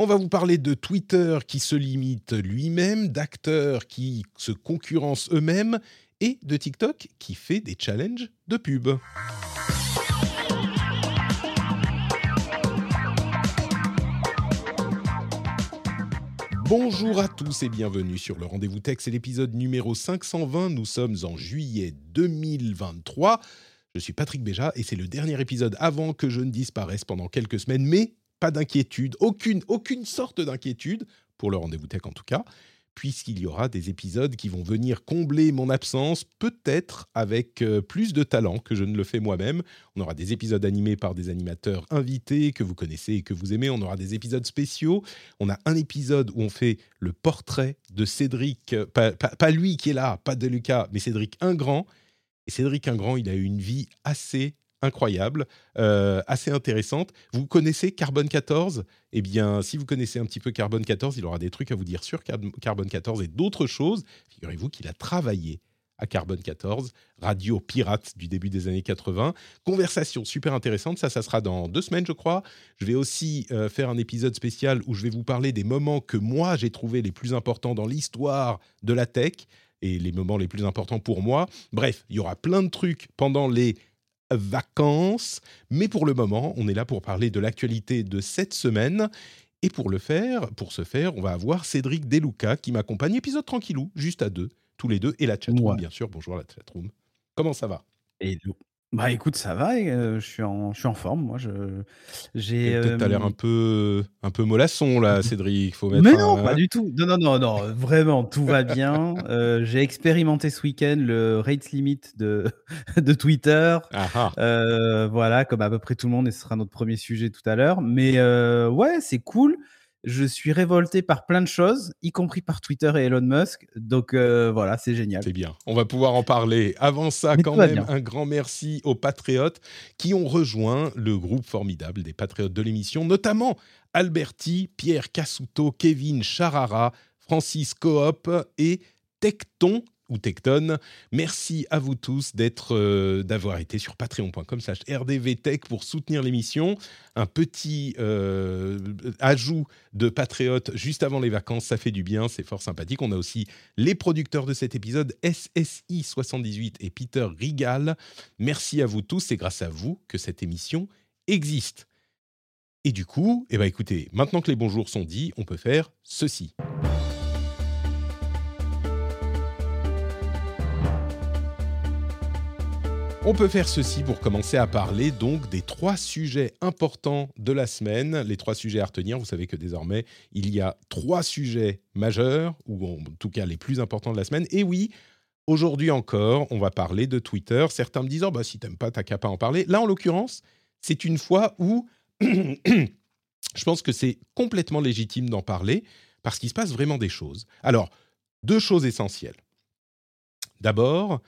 On va vous parler de Twitter qui se limite lui-même, d'acteurs qui se concurrencent eux-mêmes et de TikTok qui fait des challenges de pub. Bonjour à tous et bienvenue sur le Rendez-vous Tech, c'est l'épisode numéro 520, nous sommes en juillet 2023. Je suis Patrick Béja et c'est le dernier épisode avant que je ne disparaisse pendant quelques semaines, mais pas d'inquiétude, aucune, aucune sorte d'inquiétude, pour le Rendez-vous Tech en tout cas, puisqu'il y aura des épisodes qui vont venir combler mon absence, peut-être avec euh, plus de talent que je ne le fais moi-même. On aura des épisodes animés par des animateurs invités que vous connaissez et que vous aimez. On aura des épisodes spéciaux. On a un épisode où on fait le portrait de Cédric, euh, pas, lui qui est là, pas de Lucas, mais Cédric Ingrand. Et Cédric Ingrand, il a eu une vie assez incroyable, euh, assez intéressante. Vous connaissez Carbone 14 Eh bien, si vous connaissez un petit peu Carbone 14, il aura des trucs à vous dire sur Car- Carbone 14 et d'autres choses. Figurez-vous qu'il a travaillé à Carbone 14, radio pirate du début des années 80. Conversation super intéressante, ça, ça sera dans deux semaines, je crois. Je vais aussi euh, faire un épisode spécial où je vais vous parler des moments que moi j'ai trouvé les plus importants dans l'histoire de la tech et les moments les plus importants pour moi. Bref, il y aura plein de trucs pendant les vacances, mais pour le moment, on est là pour parler de l'actualité de cette semaine. Et pour le faire, pour ce faire, on va avoir Cédric Deluca qui m'accompagne, épisode tranquillou, juste à deux, tous les deux, et la chatroom, Ouais. bien sûr. Bonjour la chatroom. Comment ça va? Et bah écoute, ça va, je suis en, je suis en forme, moi. Je, j'ai. Peut-être t'as euh, l'air un peu, un peu mollasson là, Cédric. Faut mettre Mais non, pas du tout. Non, non, non, non, vraiment, tout va bien. J'ai expérimenté ce week-end le rate limit de, de Twitter. Ah, ah. Voilà, comme à peu près tout le monde, et ce sera notre premier sujet tout à l'heure. Mais ouais, c'est cool. Je suis révolté par plein de choses, y compris par Twitter et Elon Musk. Donc euh, voilà, c'est génial. C'est bien. On va pouvoir en parler. Avant ça, Mais quand même, bien. un grand merci aux patriotes qui ont rejoint le groupe formidable des patriotes de l'émission, notamment Alberti, Pierre Cassuto, Kevin Charara, Francis Coop et Tecton ou Tecton. Merci à vous tous d'être, euh, d'avoir été sur patreon.com slash rdvtech pour soutenir l'émission. Un petit euh, ajout de patriotes juste avant les vacances, ça fait du bien, c'est fort sympathique. On a aussi les producteurs de cet épisode, SSI78 et Peter Rigal. Merci à vous tous, c'est grâce à vous que cette émission existe. Et du coup, eh ben écoutez, maintenant que les bonjours sont dits, on peut faire ceci. On peut faire ceci pour commencer à parler donc des trois sujets importants de la semaine. Les trois sujets à retenir, vous savez que désormais, il y a trois sujets majeurs, ou en tout cas les plus importants de la semaine. Et oui, aujourd'hui encore, on va parler de Twitter. Certains me disent, oh, bah, si t'aimes pas, t'as qu'à pas en parler. Là, en l'occurrence, c'est une fois où je pense que c'est complètement légitime d'en parler, parce qu'il se passe vraiment des choses. Alors, deux choses essentielles. D'abord,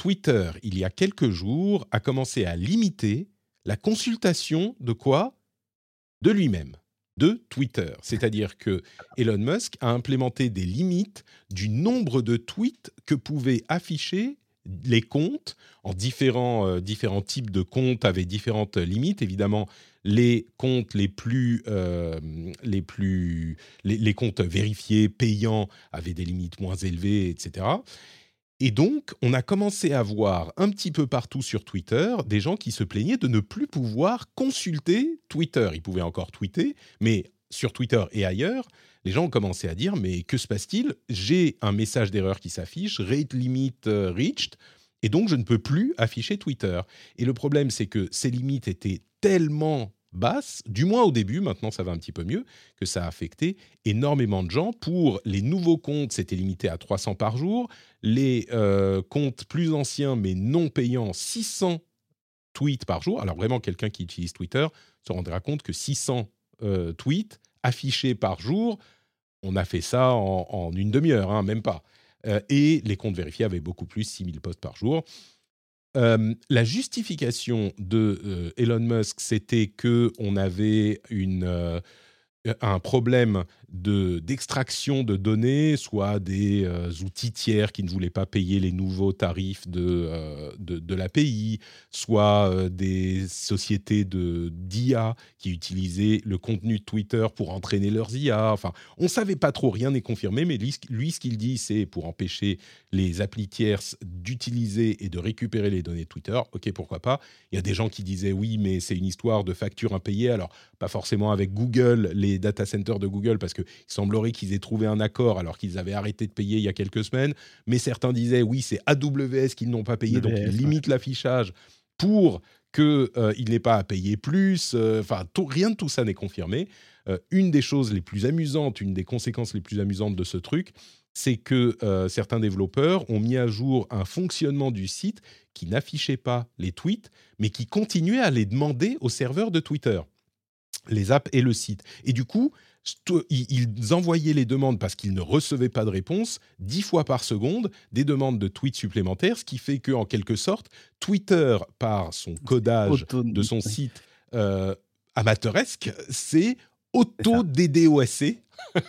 Twitter, il y a quelques jours, a commencé à limiter la consultation de quoi? De lui-même, de Twitter. C'est-à-dire que Elon Musk a implémenté des limites du nombre de tweets que pouvaient afficher les comptes en différents, euh, différents types de comptes avaient différentes limites. Évidemment, les comptes les plus, euh, les plus, les comptes vérifiés, payants, avaient des limites moins élevées, etc. Et donc, on a commencé à voir un petit peu partout sur Twitter des gens qui se plaignaient de ne plus pouvoir consulter Twitter. Ils pouvaient encore tweeter, mais sur Twitter et ailleurs, les gens ont commencé à dire mais que se passe-t-il? J'ai un message d'erreur qui s'affiche, rate limit euh, reached, et donc je ne peux plus afficher Twitter. Et le problème, c'est que ces limites étaient tellement basses, du moins au début, maintenant ça va un petit peu mieux, que ça a affecté énormément de gens. Pour les nouveaux comptes, c'était limité à 300 par jour. Les euh, comptes plus anciens mais non payants, 600 tweets par jour. Alors vraiment, quelqu'un qui utilise Twitter se rendra compte que 600 euh, tweets affichés par jour, on a fait ça en, une demi-heure, hein, même pas. Euh, et les comptes vérifiés avaient beaucoup plus, 6000 posts par jour. Euh, la justification de Elon Musk, c'était que on avait une un problème d'extraction de, données, soit des euh, outils tiers qui ne voulaient pas payer les nouveaux tarifs de, euh, de, l'API, soit euh, des sociétés d'IA qui utilisaient le contenu de Twitter pour entraîner leurs IA. Enfin, on ne savait pas trop, rien n'est confirmé, mais lui, ce qu'il dit, c'est pour empêcher les applis tierces d'utiliser et de récupérer les données de Twitter. Ok, pourquoi pas. Il y a des gens qui disaient oui, mais c'est une histoire de factures impayées. Alors, pas forcément avec Google, les data centers de Google, parce que il semblerait qu'ils aient trouvé un accord alors qu'ils avaient arrêté de payer il y a quelques semaines. Mais certains disaient oui, c'est AWS qu'ils n'ont pas payé, donc ils limitent l'affichage pour qu'il euh, n'ait pas à payer plus. Euh, enfin, rien de tout ça n'est confirmé. Euh, une des choses les plus amusantes, une des conséquences les plus amusantes de ce truc, c'est que certains développeurs ont mis à jour un fonctionnement du site qui n'affichait pas les tweets, mais qui continuait à les demander au serveur de Twitter, les apps et le site. Et du coup, ils envoyaient les demandes parce qu'ils ne recevaient pas de réponse dix fois par seconde, des demandes de tweets supplémentaires, ce qui fait que en quelque sorte, Twitter, par son codage de son site euh, amateuresque, c'est auto-DDoSé.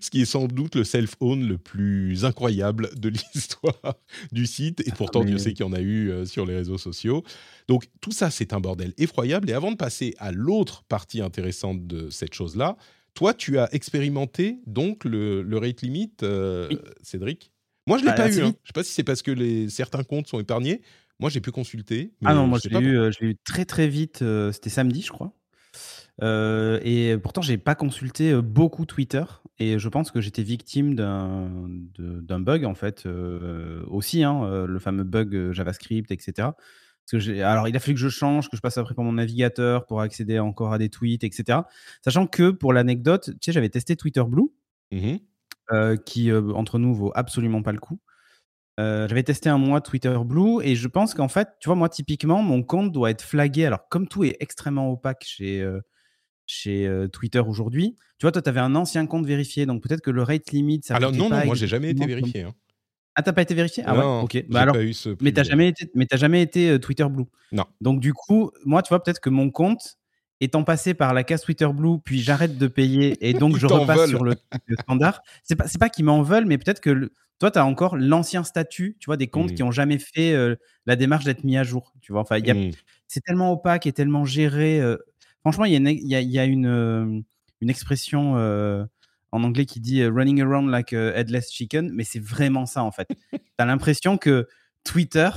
ce qui est sans doute le self-own le plus incroyable de l'histoire du site. Et pourtant, Dieu sait qu'il y en a eu euh, sur les réseaux sociaux. Donc tout ça, c'est un bordel effroyable. Et avant de passer à l'autre partie intéressante de cette chose-là, toi, tu as expérimenté donc le, rate limit, euh, Cédric? Moi, je ne l'ai bah, pas eu. Hein. Je ne sais pas si c'est parce que les, certains comptes sont épargnés. Moi, j'ai pu consulter. ah non, moi, je l'ai eu, eu, très très vite. Euh, c'était samedi, je crois. Euh, et pourtant, j'ai pas consulté euh, beaucoup Twitter et je pense que j'étais victime d'un bug en fait euh, aussi, hein, le fameux bug JavaScript, etc. Parce que alors, il a fallu que je change, que je passe après pour mon navigateur pour accéder encore à des tweets, etc. Sachant que pour l'anecdote, tu sais, j'avais testé Twitter Blue, mmh qui entre nous vaut absolument pas le coup. j'avais testé un mois Twitter Blue et je pense qu'en fait, tu vois, moi typiquement, mon compte doit être flagué. Alors, comme tout est extrêmement opaque chez chez Twitter aujourd'hui. Tu vois, toi, tu avais un ancien compte vérifié, donc peut-être que le rate limit, ça Alors non, non, moi, j'ai jamais été vérifié. Hein. Ah, t'as pas été vérifié? Ah ouais, ok. Bah alors, mais t'as jamais été, mais jamais été Twitter Blue? Non. Donc du coup, moi, tu vois, peut-être que mon compte étant passé par la case Twitter Blue, puis j'arrête de payer et donc je repasse sur le, standard. C'est pas, pas qu'ils m'en veulent, mais peut-être que toi, tu as encore l'ancien statut, tu vois, des comptes qui mmh. ont jamais fait la démarche d'être mis à jour. Tu vois, enfin, mmh. c'est tellement opaque et tellement géré. Franchement, il y a une, euh, expression euh, en anglais qui dit euh, running around like a headless chicken, mais c'est vraiment ça en fait. tu as l'impression que Twitter,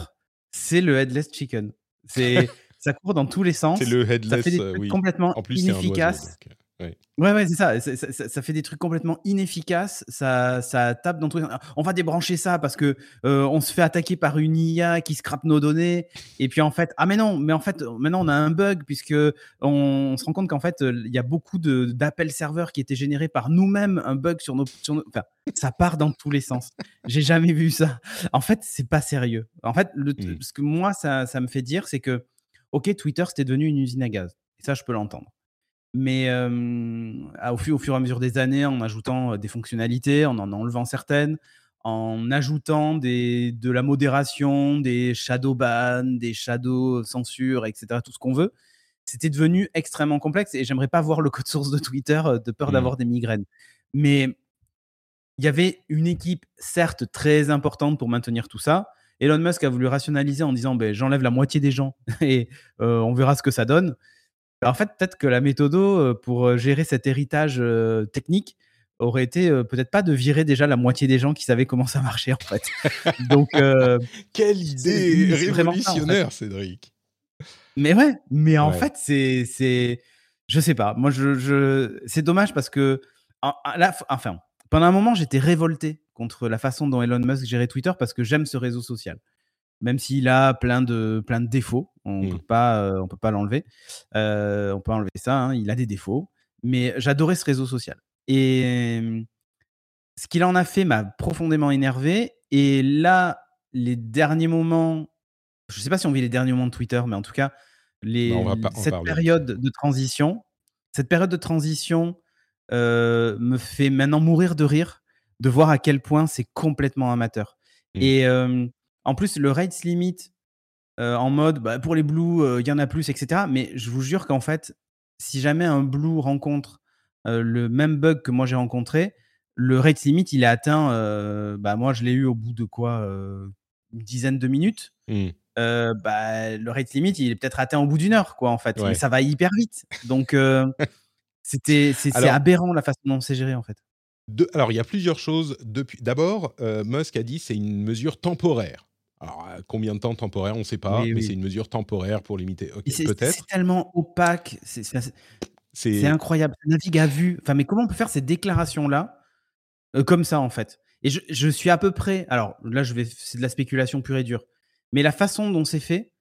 c'est le headless chicken. C'est ça court dans tous les sens. C'est le headless, ça fait complètement en plus, inefficace. Ouais, ouais, c'est ça. Ça, fait des trucs complètement inefficaces. Ça, ça tape dans tout. On va débrancher ça parce que euh, on se fait attaquer par une IA qui scrape nos données. Et puis en fait, ah mais non, mais en fait, maintenant on a un bug puisque on, se rend compte qu'en fait il y a beaucoup d'appels serveurs qui étaient générés par nous-mêmes, un bug sur nos, Enfin, ça part dans tous les sens. J'ai jamais vu ça. En fait, c'est pas sérieux. En fait, le, mmh. ce que moi ça, ça me fait dire, c'est que ok, Twitter c'était devenu une usine à gaz. Et ça, je peux l'entendre. Mais au, fur, et à mesure des années, en ajoutant des fonctionnalités, en en enlevant certaines, en ajoutant des, de la modération, des shadow ban, des shadow censure, etc., tout ce qu'on veut, c'était devenu extrêmement complexe et j'aimerais pas voir le code source de Twitter de peur mmh. d'avoir des migraines. Mais il y avait une équipe, certes, très importante pour maintenir tout ça. Elon Musk a voulu rationaliser en disant ben, j'enlève la moitié des gens et on verra ce que ça donne. En fait, peut-être que la méthode euh, pour euh, gérer cet héritage euh, technique aurait été peut-être pas de virer déjà la moitié des gens qui savaient comment ça marchait en fait. Donc quelle idée révolutionnaire, Cédric. Mais ouais, mais en fait c'est c'est je sais pas. Moi je, c'est dommage parce que enfin pendant un moment j'étais révolté contre la façon dont Elon Musk gérait Twitter parce que j'aime ce réseau social même s'il a plein de, plein de défauts. On ne mmh. peut pas, euh, on peut pas l'enlever. Euh, on peut enlever ça. Hein, il a des défauts. Mais j'adorais ce réseau social. Et ce qu'il en a fait m'a profondément énervé. Et là, les derniers moments je sais pas si on vit les derniers moments de Twitter, mais en tout cas, les, cette période de transition, cette période de transition me fait maintenant mourir de rire de voir à quel point c'est complètement amateur. Mmh. Et en plus, le rates limit en mode bah, pour les blues, il y en a plus, etc. Mais je vous jure qu'en fait, si jamais un blue rencontre le même bug que moi j'ai rencontré, le rate limit il est atteint. bah, moi, je l'ai eu au bout de quoi Une dizaine de minutes. Mmh. bah, le rate limit, il est peut-être atteint au bout d'une heure, quoi, en fait. Mais ça va hyper vite. Donc, c'était, c'est, aberrant la façon dont c'est géré, en fait. alors, il y a plusieurs choses. Depuis, d'abord, Musk a dit c'est une mesure temporaire. Alors, combien de temps temporaire, on ne sait pas, mais c'est une mesure temporaire pour limiter. peut-être. C'est tellement opaque, c'est incroyable. Ça navigue à vue. Enfin, mais comment on peut faire ces déclarations-là comme ça, en fait? Et je, je, suis à peu près. Alors là, je vais, c'est de la spéculation pure et dure. Mais la façon dont c'est fait,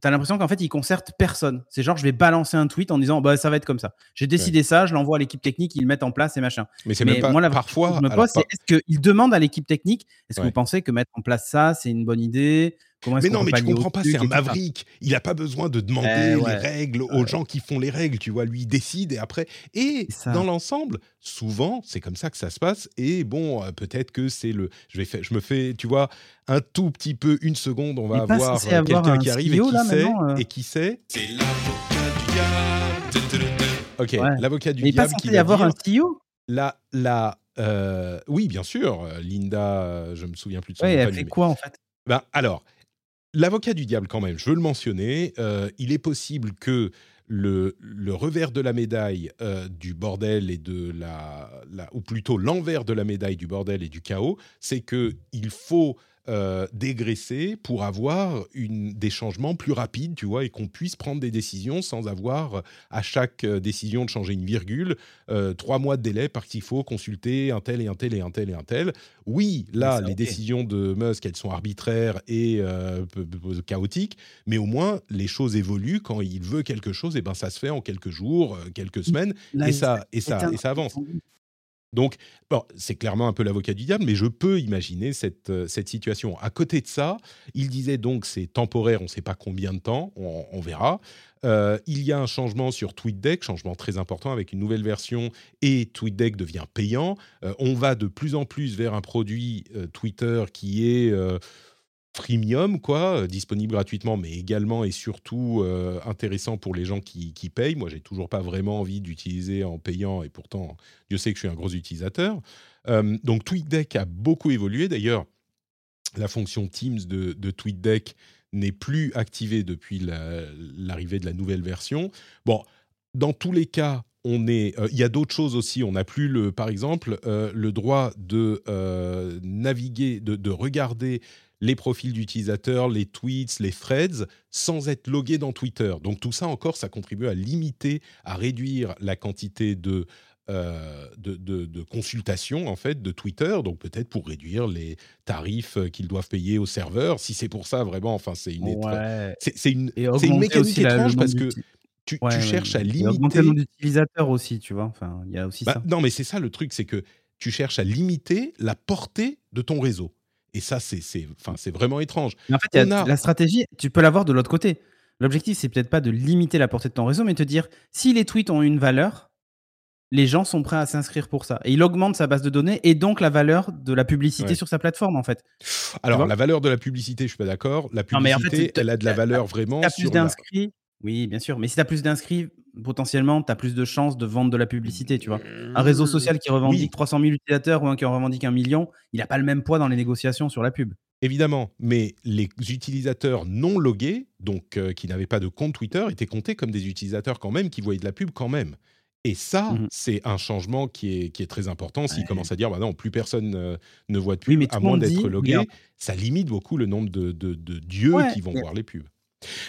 T'as l'impression qu'en fait, il concerte personne. C'est genre, je vais balancer un tweet en disant, bah, ça va être comme ça. J'ai décidé ça, je l'envoie à l'équipe technique, ils le mettent en place et machin. Mais c'est même pas, moi, la parfois. Je me pose, c'est est-ce qu'il demande à l'équipe technique, est-ce que vous pensez que mettre en place ça, c'est une bonne idée mais non, mais tu comprends pas, c'est un maverick. Il n'a pas besoin de demander eh les règles aux gens qui font les règles, tu vois. Lui, il décide et après. Et dans l'ensemble, souvent, c'est comme ça que ça se passe. Et bon, euh, peut-être que c'est le. Je, vais faire, je me fais, tu vois, un tout petit peu, une seconde, on va avoir euh, quelqu'un qui arrive et qui, sait, euh. et qui sait. C'est l'avocat du diable. Ok, l'avocat du diable. qui va y avoir un CEO La, la, oui, bien sûr. Linda, je me souviens plus de son nom. elle fait quoi en fait? Ben, alors, L'avocat du diable, quand même, je veux le mentionner, euh, il est possible que le, revers de la médaille euh, du bordel et de la, ou plutôt l'envers de la médaille du bordel et du chaos, c'est que il faut euh, dégraisser pour avoir une, des changements plus rapides, tu vois, et qu'on puisse prendre des décisions sans avoir euh, à chaque euh, décision de changer une virgule, trois mois de délai parce qu'il faut consulter un tel et un tel et un tel et un tel. Oui, là, les décisions de Musk, elles sont arbitraires et chaotiques, mais au moins, les choses évoluent. Quand il veut quelque chose, et eh ben, ça se fait en quelques jours, quelques semaines, et, ça, et, ça, et ça avance. Donc, bon, c'est clairement un peu l'avocat du diable, mais je peux imaginer cette, euh, cette situation. À côté de ça, il disait donc c'est temporaire, on ne sait pas combien de temps, on, verra. Euh, il y a un changement sur TweetDeck, changement très important avec une nouvelle version et TweetDeck devient payant. Euh, on va de plus en plus vers un produit Twitter qui est freemium, quoi, euh, disponible gratuitement, mais également et surtout euh, intéressant pour les gens qui, payent. Moi, j'ai toujours pas vraiment envie d'utiliser en payant, et pourtant, Dieu sait que je suis un gros utilisateur. Euh, donc, TweetDeck a beaucoup évolué. D'ailleurs, la fonction Teams de, de TweetDeck n'est plus activée depuis l'arrivée de la nouvelle version. Bon, dans tous les cas, on est, il y a d'autres choses aussi. On n'a plus le, par exemple, le droit de naviguer, de regarder les profils d'utilisateurs, les tweets, les threads, sans être logué dans Twitter. Donc tout ça encore, ça contribue à limiter, à réduire la quantité de, euh, de, consultations en fait de Twitter, donc peut-être pour réduire les tarifs qu'ils doivent payer aux serveurs. Si c'est pour ça vraiment, enfin c'est une c'est une, une, mécanique étrange parce que tu, cherches à limiter. le nombre d'utilisateurs aussi, tu vois. Enfin, il y a aussi bah, ça. Non, mais c'est ça le truc, c'est que tu cherches à limiter la portée de ton réseau. Et ça, c'est enfin, vraiment étrange. en fait, la stratégie, tu peux l'avoir de l'autre côté. L'objectif, c'est peut-être pas de limiter la portée de ton réseau, mais de te dire si les tweets ont une valeur, les gens sont prêts à s'inscrire pour ça. Et il augmente sa base de données et donc la valeur de la publicité sur sa plateforme, en fait. Alors, la valeur de la publicité, je suis pas d'accord. La publicité, elle a de la valeur vraiment. plus d'inscrits. Oui, bien sûr. Mais si tu as plus d'inscrits, potentiellement, tu as plus de chances de vendre de la publicité, tu vois. Un réseau mmh, social qui revendique 300 000 utilisateurs ou un qui en revendique un million, il n'a pas le même poids dans les négociations sur la pub. Évidemment, mais les utilisateurs non logués, donc euh, qui n'avaient pas de compte Twitter, étaient comptés comme des utilisateurs quand même, qui voyaient de la pub quand même. Et ça, mmh c'est un changement qui est, qui est très important. S'ils commencent à dire, bah non, plus personne euh, ne voit de pub, à moins d'être logué, ça limite beaucoup le nombre de, de, dieux qui vont voir les pubs.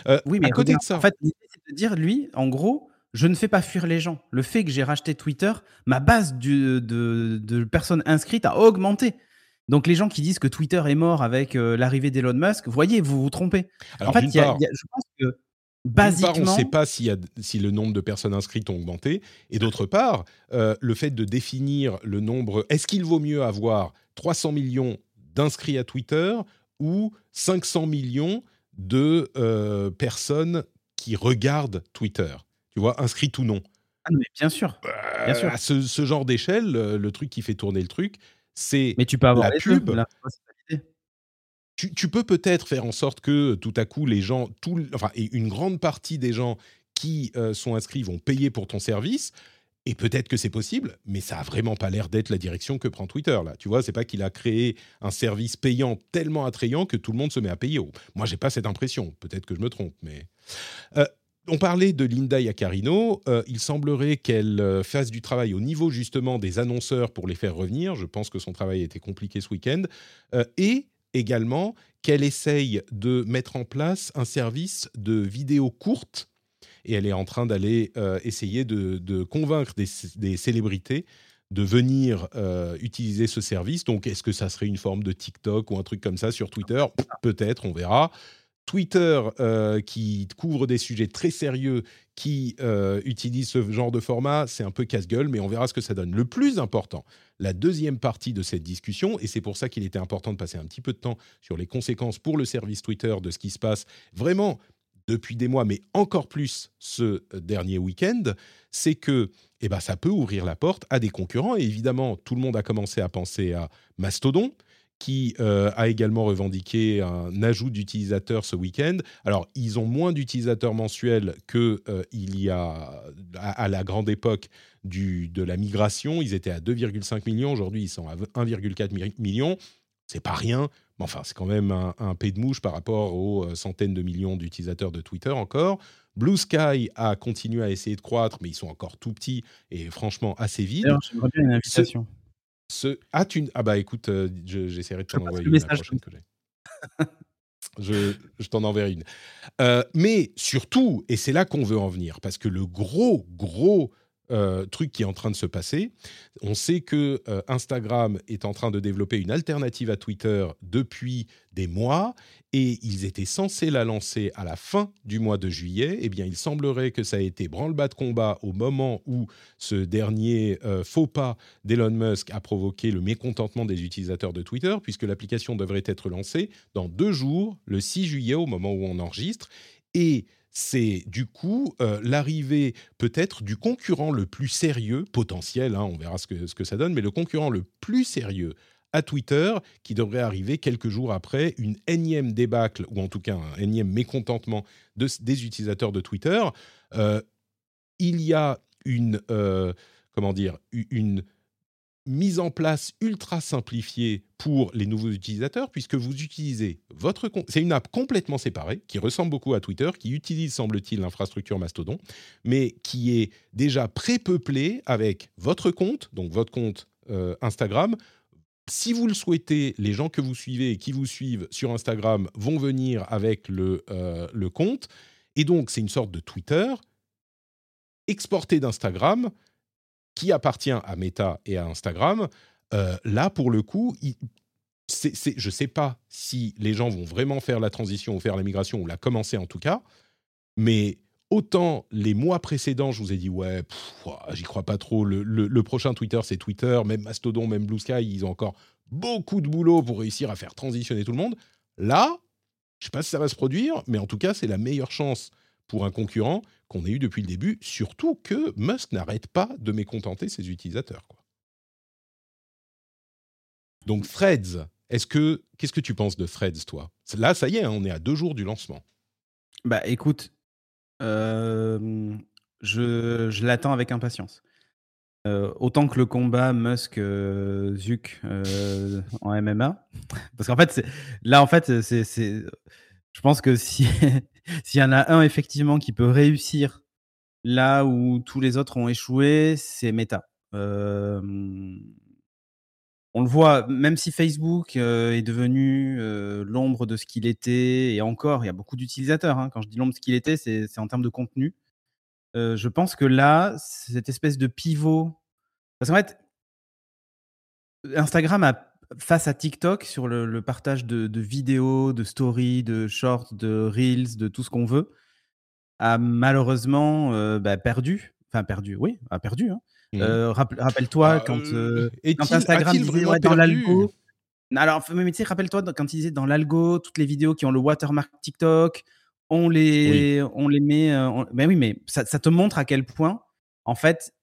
Euh, oui, mais à côté de ça. En fait, l'idée, c'est de dire, lui, en gros, je ne fais pas fuir les gens. Le fait que j'ai racheté Twitter, ma base de, personnes inscrites a augmenté. Donc les gens qui disent que Twitter est mort avec euh, l'arrivée d'Elon Musk, voyez, vous vous trompez. en fait, je pense que basiquement, part, on ne sait pas si, le nombre de personnes inscrites ont augmenté, et d'autre part, euh, le fait de définir le nombre. Est-ce qu'il vaut mieux avoir 300 millions d'inscrits à Twitter ou 500 millions de personnes qui regardent Twitter. Tu vois, inscrites ou non. Ah, mais bien sûr. Bien sûr. À ce, genre d'échelle, le truc qui fait tourner le truc, c'est mais tu peux avoir la pub. tu, tu, peux peut-être faire en sorte que tout à coup les gens, tout, enfin, et une grande partie des gens qui sont inscrits vont payer pour ton service. Et peut-être que c'est possible, mais ça a vraiment pas l'air d'être la direction que prend Twitter là. Tu vois, c'est pas qu'il a créé un service payant tellement attrayant que tout le monde se met à payer. Moi, j'ai pas cette impression. Peut-être que je me trompe, mais euh, on parlait de Linda Yacarino. Euh, il semblerait qu'elle euh, fasse du travail au niveau justement des annonceurs pour les faire revenir. Je pense que son travail a été compliqué ce week-end. et également qu'elle essaye de mettre en place un service de vidéos courtes et elle est en train d'aller euh, essayer de, convaincre des, célébrités de venir euh, utiliser ce service. Donc, est-ce que ça serait une forme de TikTok ou un truc comme ça sur Twitter? Peut-être, on verra. Twitter, euh, qui couvre des sujets très sérieux, qui utilise ce genre de format, c'est un peu casse-gueule, mais on verra ce que ça donne. Le plus important, la deuxième partie de cette discussion, et c'est pour ça qu'il était important de passer un petit peu de temps sur les conséquences pour le service Twitter de ce qui se passe. Vraiment, depuis des mois, mais encore plus ce euh, dernier week-end, c'est que eh ben, ça peut ouvrir la porte à des concurrents. Et évidemment, tout le monde a commencé à penser à Mastodon, qui euh, a également revendiqué un ajout d'utilisateurs ce week-end. Alors, ils ont moins d'utilisateurs mensuels qu'il euh, y a à, la grande époque de la migration. Ils étaient à 2,5 millions. Aujourd'hui, ils sont à 1,4 millions. C'est pas rien enfin, c'est quand même un, un de mouche par rapport aux euh, centaines de millions d'utilisateurs de Twitter encore. Blue Sky a continué à essayer de croître, mais ils sont encore tout petits et franchement assez vides. J'aimerais bien une invitation. Ce, ah, tu, ah bah écoute, euh, j'essaierai de t'en envoyer une la prochaine que j'ai. je, je t'en enverrai une. Euh, mais surtout, et c'est là qu'on veut en venir, parce que le gros, gros euh, truc qui est en train de se passer. On sait que euh, Instagram est en train de développer une alternative à Twitter depuis des mois et ils étaient censés la lancer à la fin du mois de juillet. Eh bien, il semblerait que ça a été branle-bas de combat au moment où ce dernier euh, faux pas d'Elon Musk a provoqué le mécontentement des utilisateurs de Twitter, puisque l'application devrait être lancée dans deux jours, le 6 juillet, au moment où on enregistre. Et c'est du coup euh, l'arrivée peut-être du concurrent le plus sérieux, potentiel, hein, on verra ce que, ça donne, mais le concurrent le plus sérieux à Twitter, qui devrait arriver quelques jours après une énième débâcle, ou en tout cas un énième mécontentement des utilisateurs de Twitter. Euh, il y a une, euh, comment dire, une mise en place ultra simplifiée pour les nouveaux utilisateurs, puisque vous utilisez votre compte. C'est une app complètement séparée, qui ressemble beaucoup à Twitter, qui utilise, semble-t-il, l'infrastructure Mastodon, mais qui est déjà pré-peuplée avec votre compte, donc votre compte euh, Instagram. Si vous le souhaitez, les gens que vous suivez et qui vous suivent sur Instagram vont venir avec le, euh, le compte. Et donc, c'est une sorte de Twitter exporté d'Instagram qui appartient à Meta et à Instagram, euh, là, pour le coup, je ne sais pas si les gens vont vraiment faire la transition ou faire la migration, ou la commencer en tout cas, mais autant les mois précédents, je vous ai dit, ouais, j'y crois pas trop, le, prochain Twitter, c'est Twitter, même Mastodon, même Blue Sky, ils ont encore beaucoup de boulot pour réussir à faire transitionner tout le monde. Là, je ne sais pas si ça va se produire, mais en tout cas, c'est la meilleure chance pour un concurrent qu'on ait eu depuis le début, surtout que Musk n'arrête pas de mécontenter ses utilisateurs. Donc Threads, est-ce que qu'est-ce que tu penses de Threads, toi? Là, ça y est, hein, on est à deux jours du lancement. Bah écoute, euh, je, je l'attends avec impatience. Euh, autant que le combat Musk-Zuck euh, en MMA. Parce qu'en fait, là, en fait, c'est, je pense que si, s'il y en a un effectivement qui peut réussir là où tous les autres ont échoué, c'est Meta. on le voit, même si Facebook est devenu l'ombre de ce qu'il était, et encore, il y a beaucoup d'utilisateurs. Hein. Quand je dis l'ombre de ce qu'il était, c'est en termes de contenu. je pense que là, cette espèce de pivot. Parce qu'en fait, Instagram a face à TikTok sur le, partage de, vidéos, de stories, de shorts, de reels, de tout ce qu'on veut, a malheureusement euh, bah, perdu. Enfin, perdu, oui, a perdu. Hein. Mmh. Euh, rappelle-toi, bah, quand, euh, quand, Instagram disait dans l'algo. Alors, mais tu sais, rappelle-toi quand il disait dans l'algo, toutes les vidéos qui ont le watermark TikTok, on les, on les met. Ben oui, mais ça, te montre à quel point, en fait,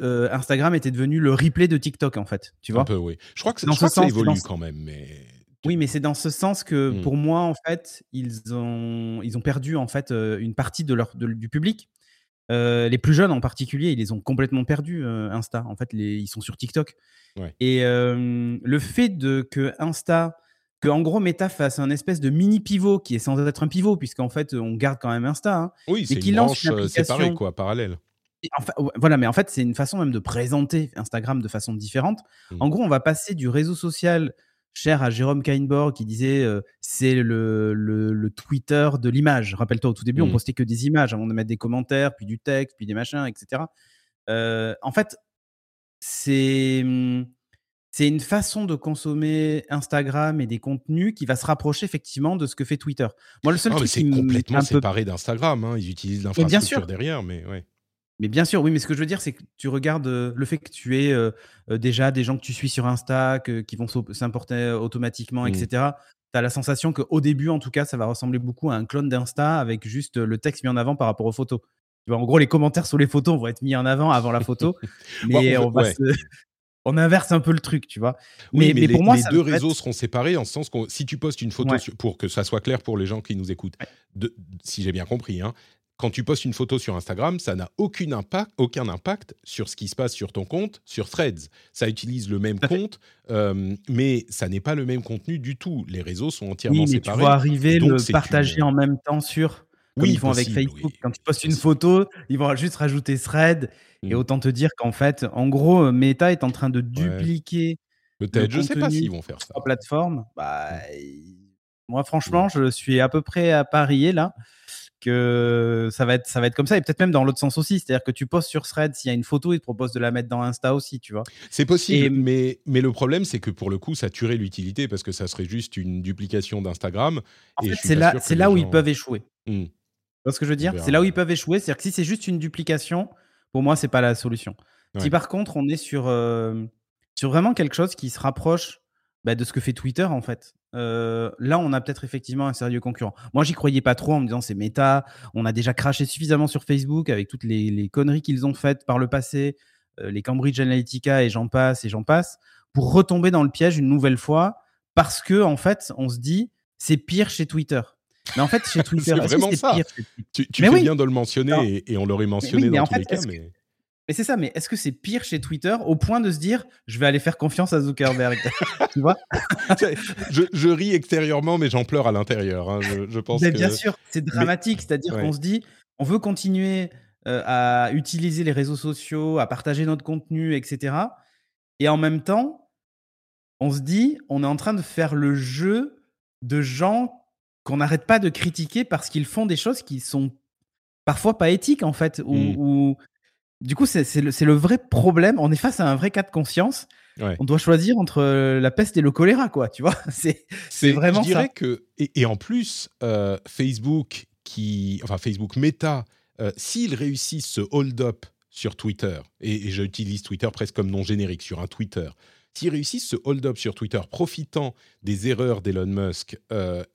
Instagram était devenu le replay de TikTok, en fait. Tu vois Un peu, oui. Je crois que, je crois que ça évolue quand même, mais. Oui, mais c'est dans ce sens que mmh. pour moi, en fait, ils ont, ils ont perdu en fait une partie de leur, du public. les plus jeunes en particulier, ils les ont complètement perdus, Insta. En fait, les, ils sont sur TikTok. Et le fait de que Insta, que en gros Meta fasse un espèce de mini pivot qui est sans être un pivot, puisqu'en fait, on garde quand même Insta. Hein, oui, c'est une branche séparée, quoi, parallèle. Voilà, mais en fait, c'est une façon même de présenter Instagram de façon différente. Mmh. En gros, on va passer du réseau social cher à Jérôme Kainborg qui disait c'est le, le, Twitter de l'image. Rappelle-toi, au tout début, on mmh. postait que des images avant de mettre des commentaires, puis du texte, puis des machins, etc. en fait, c'est mmh, c'est une façon de consommer Instagram et des contenus qui va se rapprocher effectivement de ce que fait Twitter. Moi, le seul truc c'est complètement séparé d'Instagram. Hein. Ils utilisent l'infrastructure derrière, mais ouais. Mais bien sûr, oui, mais ce que je veux dire, c'est que tu regardes le fait que tu aies déjà des gens que tu suis sur Insta, qui vont s'importer automatiquement, etc. Tu as la sensation qu'au début, en tout cas, ça va ressembler beaucoup à un clone d'Insta avec juste le texte mis en avant par rapport aux photos. En gros, les commentaires sur les photos vont être mis en avant avant la photo, mais on, va on inverse un peu le truc, tu vois. mais, mais, pour les, moi, les deux réseaux seront séparés en ce sens que si tu postes une photo, pour que ça soit clair pour les gens qui nous écoutent, de, si j'ai bien compris, hein, quand tu postes une photo sur Instagram, ça n'a aucun impact, aucun impact sur ce qui se passe sur ton compte, sur Threads. Ça utilise le même compte, euh, mais ça n'est pas le même contenu du tout. Les réseaux sont entièrement oui, mais séparés. Tu vas arriver le partager en même temps sur. Comme oui, ils font avec Facebook. Quand tu postes une photo, ils vont juste rajouter Thread. Et mm. autant te dire qu'en fait, en gros, Meta est en train de dupliquer. Peut-être, je ne sais pas s'ils vont faire ça. plateforme. Bah, moi, franchement, je suis à peu près à parier là que ça va être ça va être comme ça et peut-être même dans l'autre sens aussi c'est-à-dire que tu postes sur Thread s'il y a une photo ils te proposent de la mettre dans Insta aussi tu vois. C'est possible mais mais le problème c'est que pour le coup ça tuerait l'utilité parce que ça serait juste une duplication d'Instagram en fait c'est là c'est là où ils peuvent échouer. Mmh. tu vois ce que je veux dire? c'est là où ils peuvent échouer c'est-à-dire que si c'est juste une duplication pour moi c'est pas la solution. Si par contre on est sur euh, sur vraiment quelque chose qui se rapproche bah, de ce que fait Twitter en fait là, on a peut-être effectivement un sérieux concurrent. Moi, j'y croyais pas trop en me disant c'est méta. On a déjà craché suffisamment sur Facebook avec toutes les, conneries qu'ils ont faites par le passé, les Cambridge Analytica et j'en passe et j'en passe, pour retomber dans le piège une nouvelle fois parce que en fait, on se dit c'est pire chez Twitter. Mais en fait, chez Twitter, c'est vraiment ça. tu, tu fais bien de le mentionner et, on l'aurait mentionné dans tous les cas. Mais... Mais c'est ça, mais est-ce que c'est pire chez Twitter au point de se dire je vais aller faire confiance à Zuckerberg? Tu vois? Je, ris extérieurement, mais j'en pleure à l'intérieur. Hein. Je, pense mais Bien sûr, c'est dramatique. C'est-à-dire qu'on se dit on veut continuer euh, à utiliser les réseaux sociaux, à partager notre contenu, etc. Et en même temps, on se dit on est en train de faire le jeu de gens qu'on n'arrête pas de critiquer parce qu'ils font des choses qui sont parfois pas éthiques en fait, ou, mmh. Du coup, c'est le, vrai problème. On est face à un vrai cas de conscience. On doit choisir entre euh, la peste et le choléra, quoi. Tu vois, c'est vraiment je dirais que et, en plus euh, Facebook qui, enfin Facebook Meta, euh, s'ils réussissent ce hold-up sur Twitter et, j'utilise Twitter presque comme nom générique sur un Twitter. S'ils réussissent ce hold-up sur Twitter, profitant des erreurs d'Elon Musk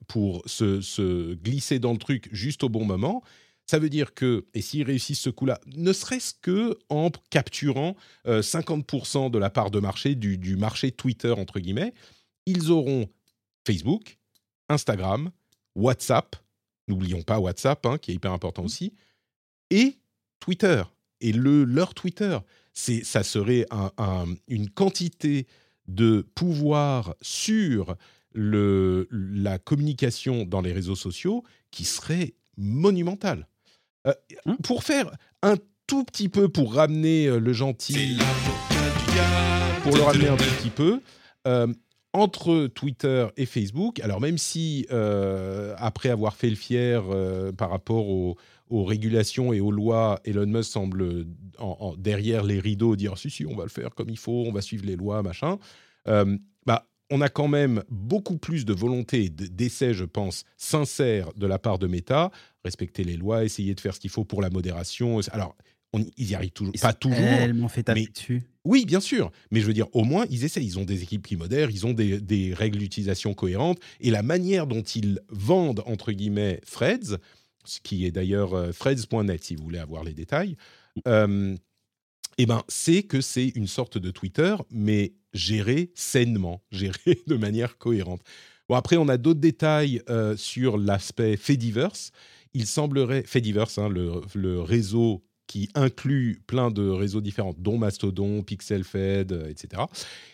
pour se, se, glisser dans le truc juste au bon moment, ça veut dire que, et s'ils réussissent ce coup-là, ne serait-ce que en capturant 50% euh, de la part de marché du, marché Twitter, entre guillemets, ils auront Facebook, Instagram, WhatsApp, n'oublions pas WhatsApp, hein, qui est hyper important aussi, et Twitter. Et le, leur Twitter, c'est, ça serait une quantité de pouvoir sur le, la communication dans les réseaux sociaux qui serait monumentale. Euh, hein pour faire un tout petit peu, pour ramener euh, le gentil, pour le ramener un tout petit peu, euh, entre Twitter et Facebook, alors même si après avoir fait le fier par rapport aux, régulations et aux lois, Elon Musk semble derrière les rideaux dire si si on va le faire comme il faut, on va suivre les lois, machin. bah on a quand même beaucoup plus de volonté d'essai, je pense, sincère de la part de Meta, respecter les lois, essayer de faire ce qu'il faut pour la modération. Alors, On, ils y arrivent toujours, pas toujours. Tellement fait taper dessus. Oui, bien sûr. Mais je veux dire, au moins, ils essaient. Ils ont des équipes qui modèrent, ils ont des, des règles d'utilisation cohérentes. Et la manière dont ils vendent, entre guillemets, Threads, ce qui est d'ailleurs euh, threads.net, si vous voulez avoir les détails, euh, eh ben, c'est que c'est une sorte de Twitter, mais géré sainement, géré de manière cohérente. Bon, après, on a d'autres détails euh, sur l'aspect Fediverse. Il semblerait, Fediverse, hein, le, le, réseau qui inclut plein de réseaux différents, dont Mastodon, PixelFed, euh, etc.,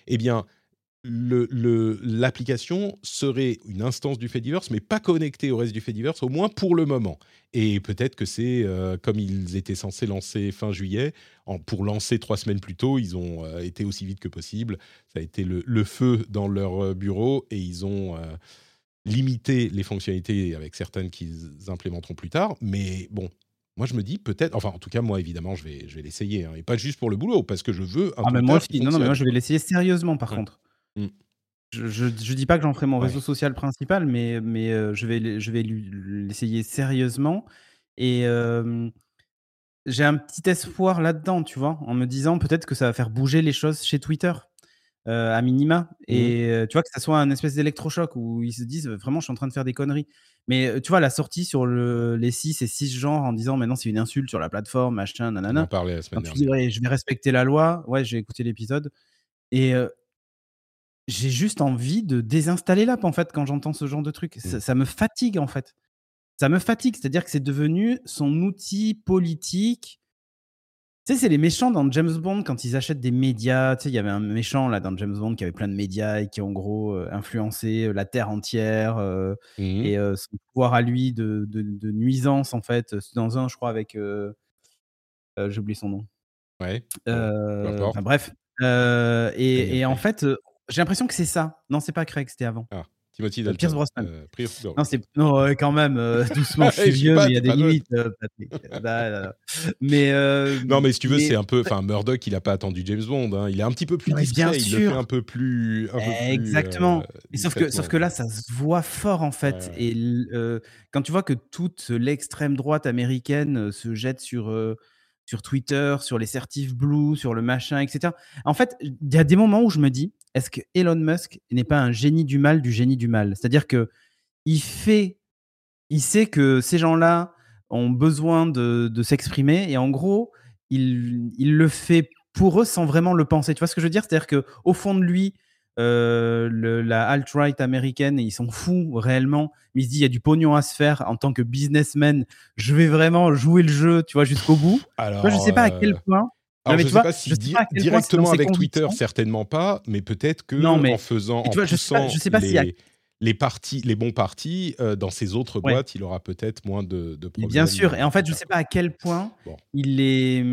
eh bien, l'application le, serait une instance du Fediverse, mais pas connectée au reste du Fediverse, au moins pour le moment. Et peut-être que c'est euh, comme ils étaient censés lancer fin juillet, en, pour lancer trois semaines plus tôt, ils ont euh, été aussi vite que possible. Ça a été le, le feu dans leur bureau et ils ont limité les fonctionnalités avec certaines qu'ils implémenteront plus tard. Mais bon, moi, je me dis peut-être, enfin, en tout cas, moi, évidemment, je vais, je vais l'essayer, hein, et pas juste pour le boulot, parce que je veux un ah, mais moi non, non, mais moi, je vais l'essayer sérieusement, par contre. Mmh. Je, je, dis pas que j'en ferai mon réseau social principal, mais, mais euh, je vais, je vais l'essayer sérieusement. Et j'ai un petit espoir là-dedans, tu vois, en me disant peut-être que ça va faire bouger les choses chez Twitter. Euh, à minima. Mmh et euh, tu vois, que ça soit un espèce d'électrochoc où ils se disent vraiment, je suis en train de faire des conneries. Mais tu vois, la sortie sur le, les 6 et 6 genres en disant maintenant c'est une insulte sur la plateforme, machin, nanana. On parlait la semaine dernière. je vais respecter la loi. Ouais, j'ai écouté l'épisode. Et j'ai juste envie de désinstaller l'app en fait quand j'entends ce genre de truc. Ça, mmh. ça, me fatigue en fait. Ça me fatigue, c'est-à-dire que c'est devenu son outil politique tu sais, c'est les méchants dans James Bond quand ils achètent des médias. Tu sais, il y avait un méchant là dans James Bond qui avait plein de médias et qui en gros euh, influencé euh, la terre entière euh, mmh et son pouvoir à lui de, de, nuisance en fait. Dans un, je crois, avec. J'ai oublié son nom. Ouais. Enfin, bref. et, et en fait, j'ai l'impression que c'est ça. Non, c'est pas Craig, c'était avant. Ah. Timothy Dalton. Pierce Brosnan. Euh, non, c'est non, quand même euh, doucement. Je suis vieux, mais il y a des limites. Euh, mais non, mais si tu veux, c'est un peu. Enfin, Murdoch, il a pas attendu James Bond. Hein. Il est un petit peu plus discret. Bien il le fait un peu plus. Un peu Exactement. Sauf que, sauf que là, ça se voit fort en fait. Et quand tu vois que toute l'extrême droite américaine se jette sur sur Twitter, sur les certifs Blue, sur le machin, etc. En fait, il y a des moments où je me dis, est-ce que Elon Musk n'est pas un génie du mal du génie du mal? C'est-à-dire que il fait, il sait que ces gens-là ont besoin de, s'exprimer et en gros, il, il, le fait pour eux sans vraiment le penser. Tu vois ce que je veux dire? C'est-à-dire que au fond de lui, euh, le, la alt-right américaine, ils sont fous réellement. Mais il se dit, il y a du pognon à se faire en tant que businessman. Je vais vraiment jouer le jeu, tu vois, jusqu'au bout. Alors, je sais pas à quel euh, point. Alors, je ne sais pas si directement avec Twitter, certainement pas, mais peut-être que non, mais, en faisant, en vois, je sais pas, je sais pas les, les partis, les bons partis euh, dans ces autres boîtes, il aura peut-être moins de, de problèmes. Bien sûr, et en fait, je ne sais pas à quel point il est,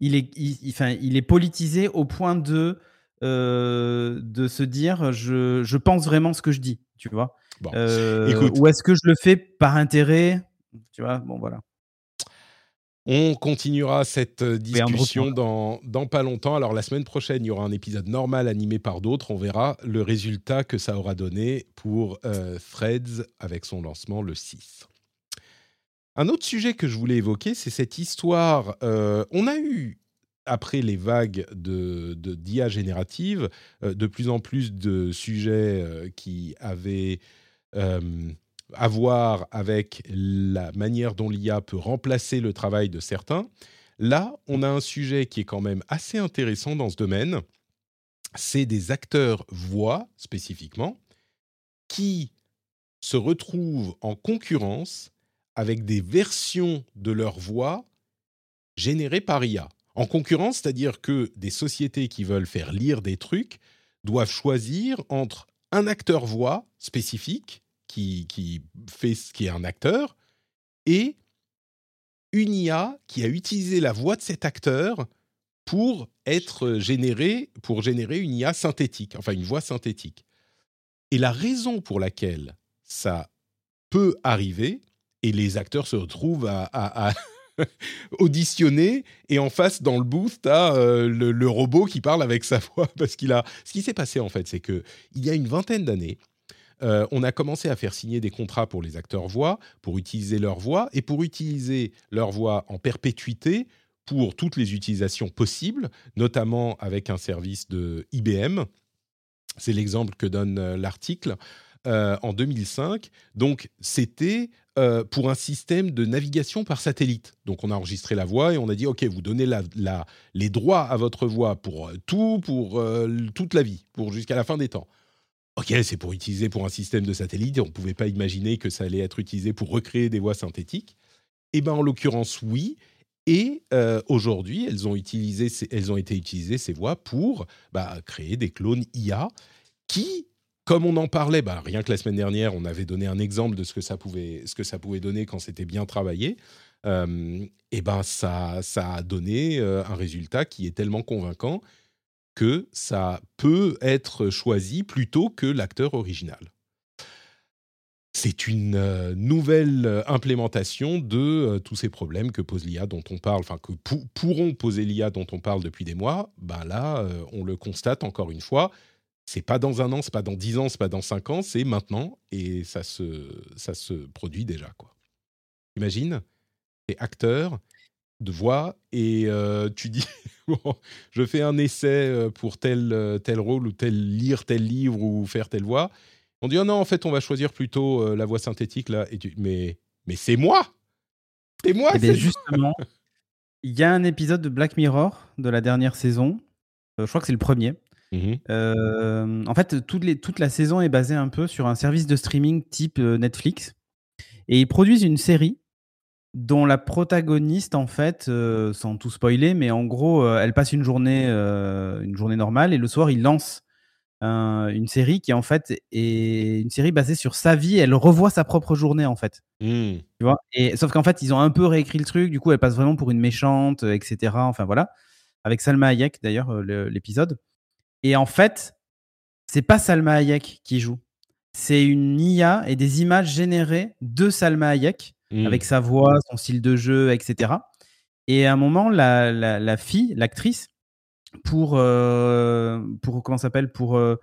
il est, enfin, il est politisé au point de euh, de se dire je, je, pense vraiment ce que je dis, tu vois. Euh, ou est-ce que je le fais par intérêt Tu vois, bon voilà. On continuera cette euh, discussion dans, dans, pas longtemps. Alors la semaine prochaine, il y aura un épisode normal animé par d'autres. On verra le résultat que ça aura donné pour euh, Threads avec son lancement le 6. Un autre sujet que je voulais évoquer, c'est cette histoire. on a eu après les vagues de, d'IA générative, euh, de plus en plus de sujets euh, qui avaient euh, à voir avec la manière dont l'IA peut remplacer le travail de certains. Là, on a un sujet qui est quand même assez intéressant dans ce domaine. C'est des acteurs voix spécifiquement qui se retrouvent en concurrence avec des versions de leur voix générées par IA en concurrence, c'est-à-dire que des sociétés qui veulent faire lire des trucs doivent choisir entre un acteur voix spécifique qui, qui fait ce qui est un acteur et une IA qui a utilisé la voix de cet acteur pour être généré, pour générer une IA synthétique, enfin une voix synthétique. Et la raison pour laquelle ça peut arriver, et les acteurs se retrouvent à auditionné et en face dans le booth t'as euh, le, robot qui parle avec sa voix parce qu'il a ce qui s'est passé en fait c'est que il y a une vingtaine d'années euh, on a commencé à faire signer des contrats pour les acteurs voix pour utiliser leur voix et pour utiliser leur voix en perpétuité pour toutes les utilisations possibles, notamment avec un service de IBM. C'est l'exemple que donne euh, l'article. Euh, en 2005. Donc, c'était pour un système de navigation par satellite. Donc, on a enregistré la voix et on a dit, OK, vous donnez les droits à votre voix pour tout, pour toute la vie, pour jusqu'à la fin des temps. OK, c'est pour utiliser pour un système de satellite. On ne pouvait pas imaginer que ça allait être utilisé pour recréer des voix synthétiques. Eh bien, en l'occurrence, oui. Et euh, aujourd'hui, elles, ont elles ont été utilisées, ces voix, pour bah, créer des clones IA qui, comme on en parlait, bah, rien que la semaine dernière, on avait donné un exemple de ce que ça pouvait, ce que ça pouvait donner quand c'était bien travaillé. Euh, et ben ça, ça a donné euh, un résultat qui est tellement convaincant que ça peut être choisi plutôt que l'acteur original c'est une euh, nouvelle euh, implémentation de euh, tous ces problèmes que pose l'IA dont on parle, enfin que pourront poser l'IA dont on parle depuis des mois. Ben là, on le constate encore une fois. C'est pas dans un an, c'est pas dans dix ans, c'est pas dans cinq ans, c'est maintenant et ça se, ça se produit déjà quoi. Imagine, es acteur de voix et tu dis je fais un essai pour tel tel rôle ou tel lire tel livre ou faire telle voix on dit, oh non, en fait, on va choisir plutôt euh, la voix synthétique, là. Et mais mais c'est moi C'est moi Et eh bien justement, il y a un épisode de Black Mirror de la dernière saison. Euh, je crois que c'est le premier. Mmh euh, en fait, toute, les, toute, la saison est basée un peu sur un service de streaming type Netflix. Et ils produisent une série dont la protagoniste, en fait, sans tout spoiler, mais en gros, elle passe une journée, une journée normale et le soir, il lance une série qui en fait est une série basée sur sa vie. Elle revoit sa propre journée en fait. Mmh. Tu vois? Et sauf qu'en fait ils ont un peu réécrit le truc. Du coup elle passe vraiment pour une méchante, etc. Enfin voilà. Avec Salma Hayek d'ailleurs euh, l'épisode. Et en fait c'est pas Salma Hayek qui joue. C'est une IA et des images générées de Salma Hayek mmh. avec sa voix, son style de jeu, etc. Et à un moment la, la, la fille, l'actrice, pour, euh, pour comment s'appelle pour euh,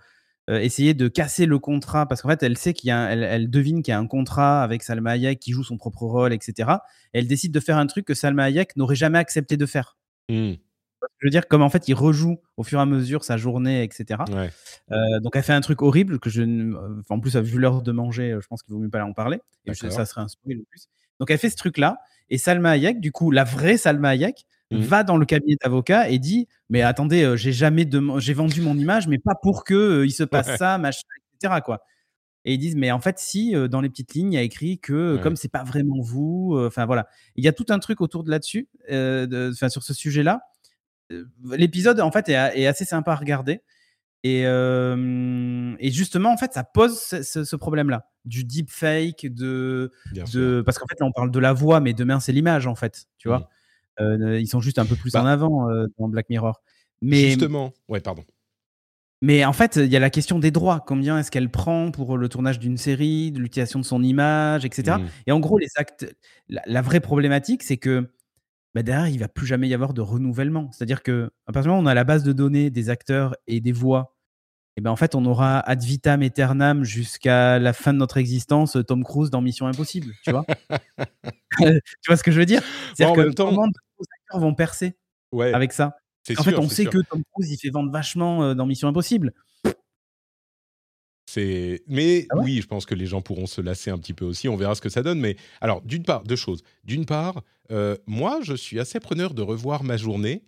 euh, essayer de casser le contrat parce qu'en fait elle sait qu'il y a elle, elle, devine qu'il y a un contrat avec Salma Hayek qui joue son propre rôle etc et elle décide de faire un truc que Salma Hayek n'aurait jamais accepté de faire mmh. Je veux dire? Comme en fait il rejoue au fur et à mesure sa journée etc donc elle fait un truc horrible que je en plus vu l'heure de manger je pense qu'il vaut mieux pas en parler. Et ça serait un spoil en plus. Donc elle fait ce truc là et Salma Hayek du coup la vraie Salma Hayek Mmh. va dans le cabinet d'avocat et dit mais attendez euh, j'ai jamais j'ai vendu mon image mais pas pour que euh, il se passe ça machin etc quoi et ils disent mais en fait si euh, dans les petites lignes il y a écrit que comme c'est pas vraiment vous enfin voilà il y a tout un truc autour de là-dessus enfin sur ce sujet là l'épisode en fait est, assez sympa à regarder et, et, justement, en fait, ça pose ce, problème-là du deepfake, de, de parce qu'en fait, là, on parle de la voix, mais demain, c'est l'image, en fait, tu vois? Euh, ils sont juste un peu plus bah en avant euh, dans Black Mirror. Mais, Justement, ouais, pardon. Mais en fait, il y a la question des droits. Combien est-ce qu'elle prend pour le tournage d'une série, de l'utilisation de son image, etc. Mmh. Et en gros, les actes, la, vraie problématique, c'est que bah, derrière, il va plus jamais y avoir de renouvellement. C'est-à-dire que, à partir du moment où on a la base de données des acteurs et des voix et ben en fait, on aura ad vitam aeternam jusqu'à la fin de notre existence Tom Cruise dans Mission Impossible, tu vois? Tu vois ce que je veux dire? C'est-à-dire que temps... de acteurs vont percer ouais, avec ça? En fait, on sait que Tom Cruise, il fait vendre vachement euh, dans Mission Impossible. C'est, mais ah oui, je pense que les gens pourront se lasser un petit peu aussi. On verra ce que ça donne. Mais alors, d'une part, deux choses. D'une part, euh, moi, je suis assez preneur de revoir ma journée,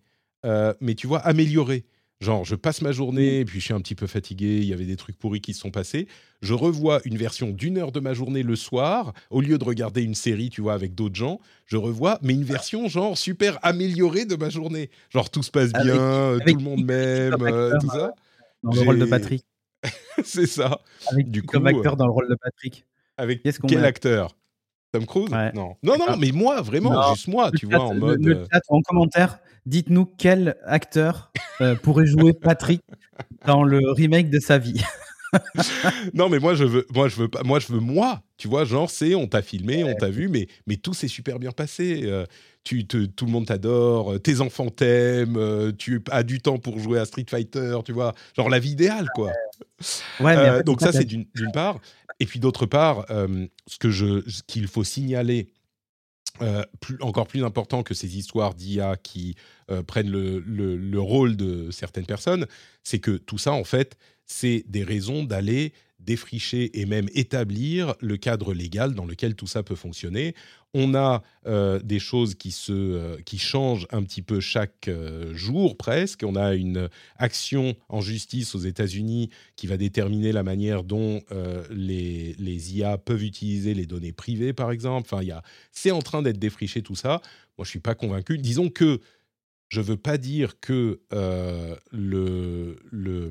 euh, mais tu vois, améliorer. Genre, je passe ma journée, puis je suis un petit peu fatigué, il y avait des trucs pourris qui se sont passés. Je revois une version d'une heure de ma journée le soir, au lieu de regarder une série, tu vois, avec d'autres gens, je revois, mais une version, genre, super améliorée de ma journée. Genre, tout se passe bien, tout le monde m'aime, euh, tout ça. Dans le rôle de Patrick. C'est ça. Avec du coup, comme acteur dans le rôle de Patrick. Avec quel acteur? Tom Cruise? Non. Non, non, mais moi, vraiment, juste moi, tu vois, en mode. Le, euh, en commentaire, dites-nous quel acteur euh, pourrait jouer Patrick dans le remake de sa vie. non, mais moi je veux, moi je veux pas, moi je veux moi. Tu vois, genre c'est, on t'a filmé, on t'a vu, mais mais tout s'est super bien passé. Euh, tu, te, tout le monde t'adore, tes enfants t'aiment, tu as du temps pour jouer à Street Fighter, tu vois, genre la vie idéale quoi. Ouais, donc ça c'est d'une part. Et puis d'autre part, ce que je, qu'il faut signaler plus, encore plus important que ces histoires d'IA qui prennent le, le, rôle de certaines personnes, c'est que tout ça, en fait, c'est des raisons d'aller défricher et même établir le cadre légal dans lequel tout ça peut fonctionner. On a euh, des choses qui, se, euh, qui changent un petit peu chaque euh, jour presque. On a une action en justice aux États-Unis qui va déterminer la manière dont les, les, IA peuvent utiliser les données privées, par exemple. Enfin, c'est en train d'être défriché tout ça. Moi, je suis pas convaincu. Disons que je veux pas dire que le, le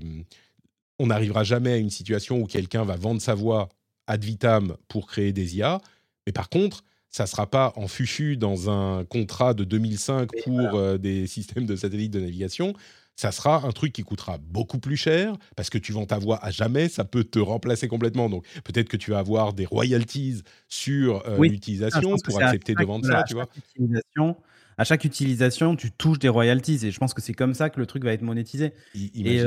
on n'arrivera jamais à une situation où quelqu'un va vendre sa voix ad vitam pour créer des IA. Mais par contre, ça ne sera pas en fufu dans un contrat de 2005 pour euh, des systèmes de satellites de navigation. Ça sera un truc qui coûtera beaucoup plus cher parce que tu vends ta voix à jamais, ça peut te remplacer complètement. Donc peut-être que tu vas avoir des royalties sur euh, l'utilisation pour accepter de vendre ça, tu vois. À chaque utilisation, tu touches des royalties et je pense que c'est comme ça que le truc va être monétisé. et,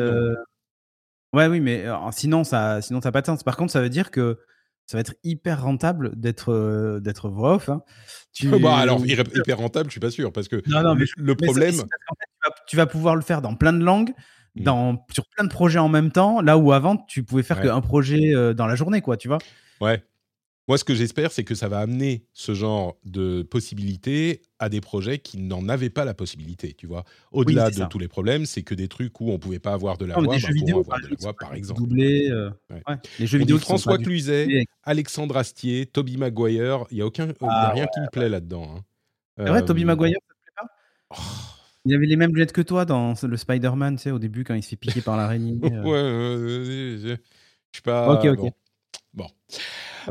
Ouais, oui, mais sinon, ça sinon ça n'a pas de sens. Par contre, ça veut dire que ça va être hyper rentable d'être d'être voix off. Hein. Bah, alors, hyper rentable, je suis pas sûr, parce que Non, non, mais le problème. tu vas pouvoir le faire dans plein de langues, mmh. dans sur plein de projets en même temps, là où avant, tu pouvais faire qu'un projet, dans la journée, quoi, tu vois? Ouais. Moi, ce que j'espère, c'est que ça va amener ce genre de possibilités à des projets qui n'en avaient pas la possibilité, tu vois. Au-delà de tous les problèmes, c'est que des trucs où on pouvait pas avoir de la voix, bah, vidéo, avoir de la voix, par exemple. Euh, les jeux vidéo. François Cluzet, Alexandre Astier, Toby Maguire, il y a aucun, il a ah rien qui me plaît là-dedans. Hein. C'est vrai, Toby euh, Maguire, ça te plaît pas? oh. Il avait les mêmes lunettes que toi dans le Spider-Man, tu sais, au début quand il se fait piquer par l'araignée. Euh. ouais, je suis pas. Ok, ok. bon.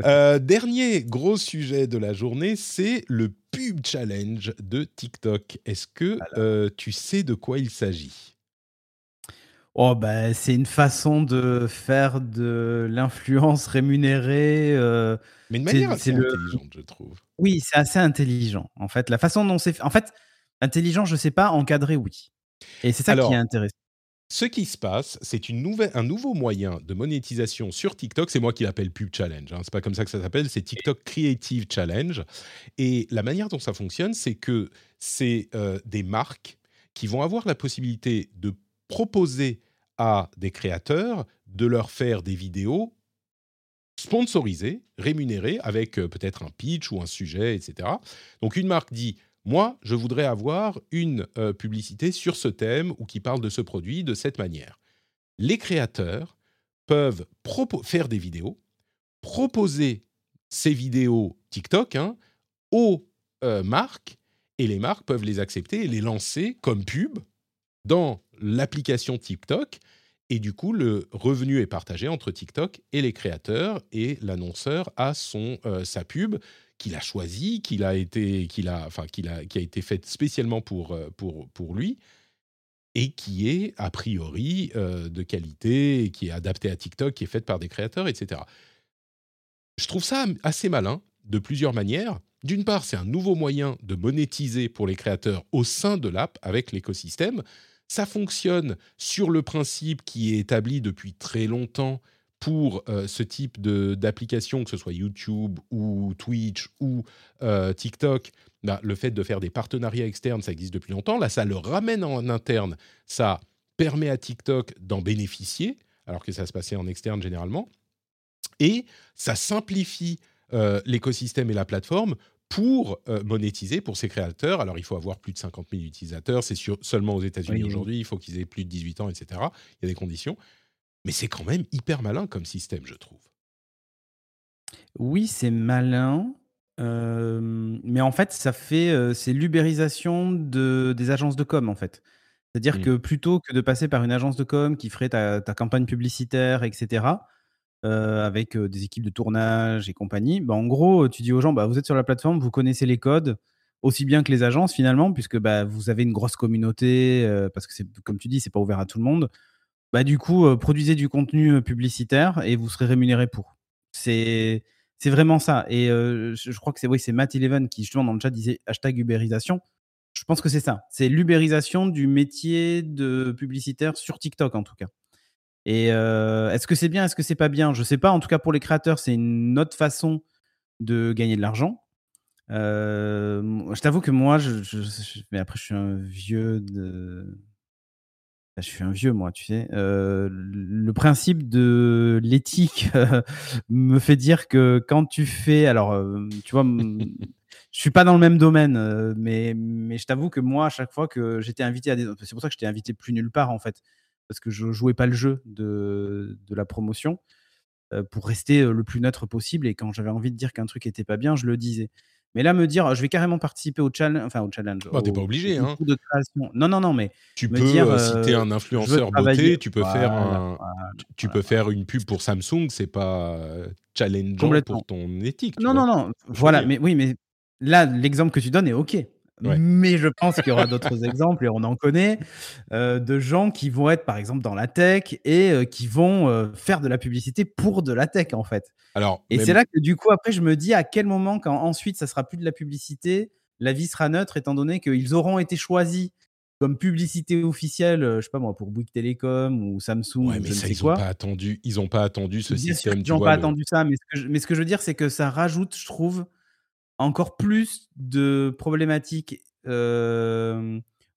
Euh, dernier gros sujet de la journée, c'est le pub challenge de TikTok. Est-ce que euh, tu sais de quoi il s'agit? Oh bah, c'est une façon de faire de l'influence rémunérée. Euh, Mais de manière assez intelligente, je trouve. Oui, c'est assez intelligent. En fait, la façon dont c'est fait. En fait, intelligent, je sais pas. Encadré, oui. Et c'est ça qui est intéressant. Ce qui se passe, c'est un nouveau moyen de monétisation sur TikTok. C'est moi qui l'appelle Pub Challenge. Hein. C'est pas comme ça que ça s'appelle. C'est TikTok Creative Challenge. Et la manière dont ça fonctionne, c'est que c'est euh, des marques qui vont avoir la possibilité de proposer à des créateurs de leur faire des vidéos sponsorisées, rémunérées, avec euh, peut-être un pitch ou un sujet, etc. Donc une marque dit moi, je voudrais avoir une euh, publicité sur ce thème ou qui parle de ce produit de cette manière. Les créateurs peuvent faire des vidéos, proposer ces vidéos TikTok hein, aux euh, marques, et les marques peuvent les accepter et les lancer comme pub dans l'application TikTok. Et du coup, le revenu est partagé entre TikTok et les créateurs, et l'annonceur a son, euh, sa pub qu'il a choisi, qu'il a été, qu'il a, enfin, qu'il a, qui a été faite spécialement pour, euh, pour, pour lui et qui est a priori euh, de qualité, qui est adapté à TikTok, qui est faite par des créateurs, etc. Je trouve ça assez malin de plusieurs manières. D'une part, c'est un nouveau moyen de monétiser pour les créateurs au sein de l'app avec l'écosystème. Ça fonctionne sur le principe qui est établi depuis très longtemps pour euh, ce type d'application, que ce soit YouTube ou Twitch ou euh, TikTok, bah, le fait de faire des partenariats externes, ça existe depuis longtemps. Là, ça le ramène en interne, ça permet à TikTok d'en bénéficier, alors que ça se passait en externe généralement. Et ça simplifie euh, l'écosystème et la plateforme pour monétiser pour ses créateurs. Alors, il faut avoir plus de 50 000 utilisateurs, c'est seulement aux États-Unis aujourd'hui, il faut qu'ils aient plus de 18 ans, etc. Il y a des conditions. Mais c'est quand même hyper malin comme système, je trouve. Oui, c'est malin. mais en fait, ça fait, c'est l'ubérisation de, des agences de com, en fait. C'est-à-dire mmh. que plutôt que de passer par une agence de com qui ferait ta, campagne publicitaire, etc., avec des équipes de tournage et compagnie, bah, en gros, tu dis aux gens, bah, vous êtes sur la plateforme, vous connaissez les codes, aussi bien que les agences finalement, puisque bah, vous avez une grosse communauté, parce que comme tu dis, c'est pas ouvert à tout le monde. Bah, du coup, produisez du contenu publicitaire et vous serez rémunéré pour. C'est vraiment ça. Et je, crois que c'est oui, Matt Eleven qui justement dans le chat disait hashtag ubérisation. Je pense que c'est ça. C'est l'ubérisation du métier de publicitaire sur TikTok en tout cas. Et est-ce que c'est bien, est-ce que c'est pas bien? Je sais pas. En tout cas, pour les créateurs, c'est une autre façon de gagner de l'argent. je t'avoue que moi, je, mais après, je suis un vieux de. Je suis un vieux, moi, tu sais. le principe de l'éthique me fait dire que quand tu fais. Alors, tu vois, je suis pas dans le même domaine, mais, je t'avoue que moi, à chaque fois que j'étais invité à des. C'est pour ça que j'étais invité plus nulle part, en fait. Parce que je jouais pas le jeu de, de la promotion pour rester le plus neutre possible. Et quand j'avais envie de dire qu'un truc était pas bien, je le disais. Mais là, me dire, je vais carrément participer au challenge, enfin au challenge. Bah, t'es pas obligé, hein. De création. Non, non, non, mais tu peux, dire, si t'es un influenceur beauté, tu peux faire un, tu peux faire une pub pour Samsung, c'est pas challengeant pour ton éthique. Non, non, non. Voilà, mais oui, mais là, l'exemple que tu donnes est ok. Mais je pense qu'il y aura d'autres exemples, et on en connaît, euh, de gens qui vont être, par exemple, dans la tech et euh, qui vont euh, faire de la publicité pour de la tech, en fait. Alors, et c'est là que, du coup, après, je me dis à quel moment, quand ensuite, ça sera plus de la publicité, la vie sera neutre, étant donné qu'ils auront été choisis comme publicité officielle, je sais pas moi, pour Bouygues Telecom ou Samsung. Ouais, mais ça, ils n'ont pas attendu, ils ont pas attendu ce système. Ils n'ont pas attendu ça, mais ce, que je, mais ce que je veux dire, c'est que ça rajoute, je trouve, encore plus de problématiques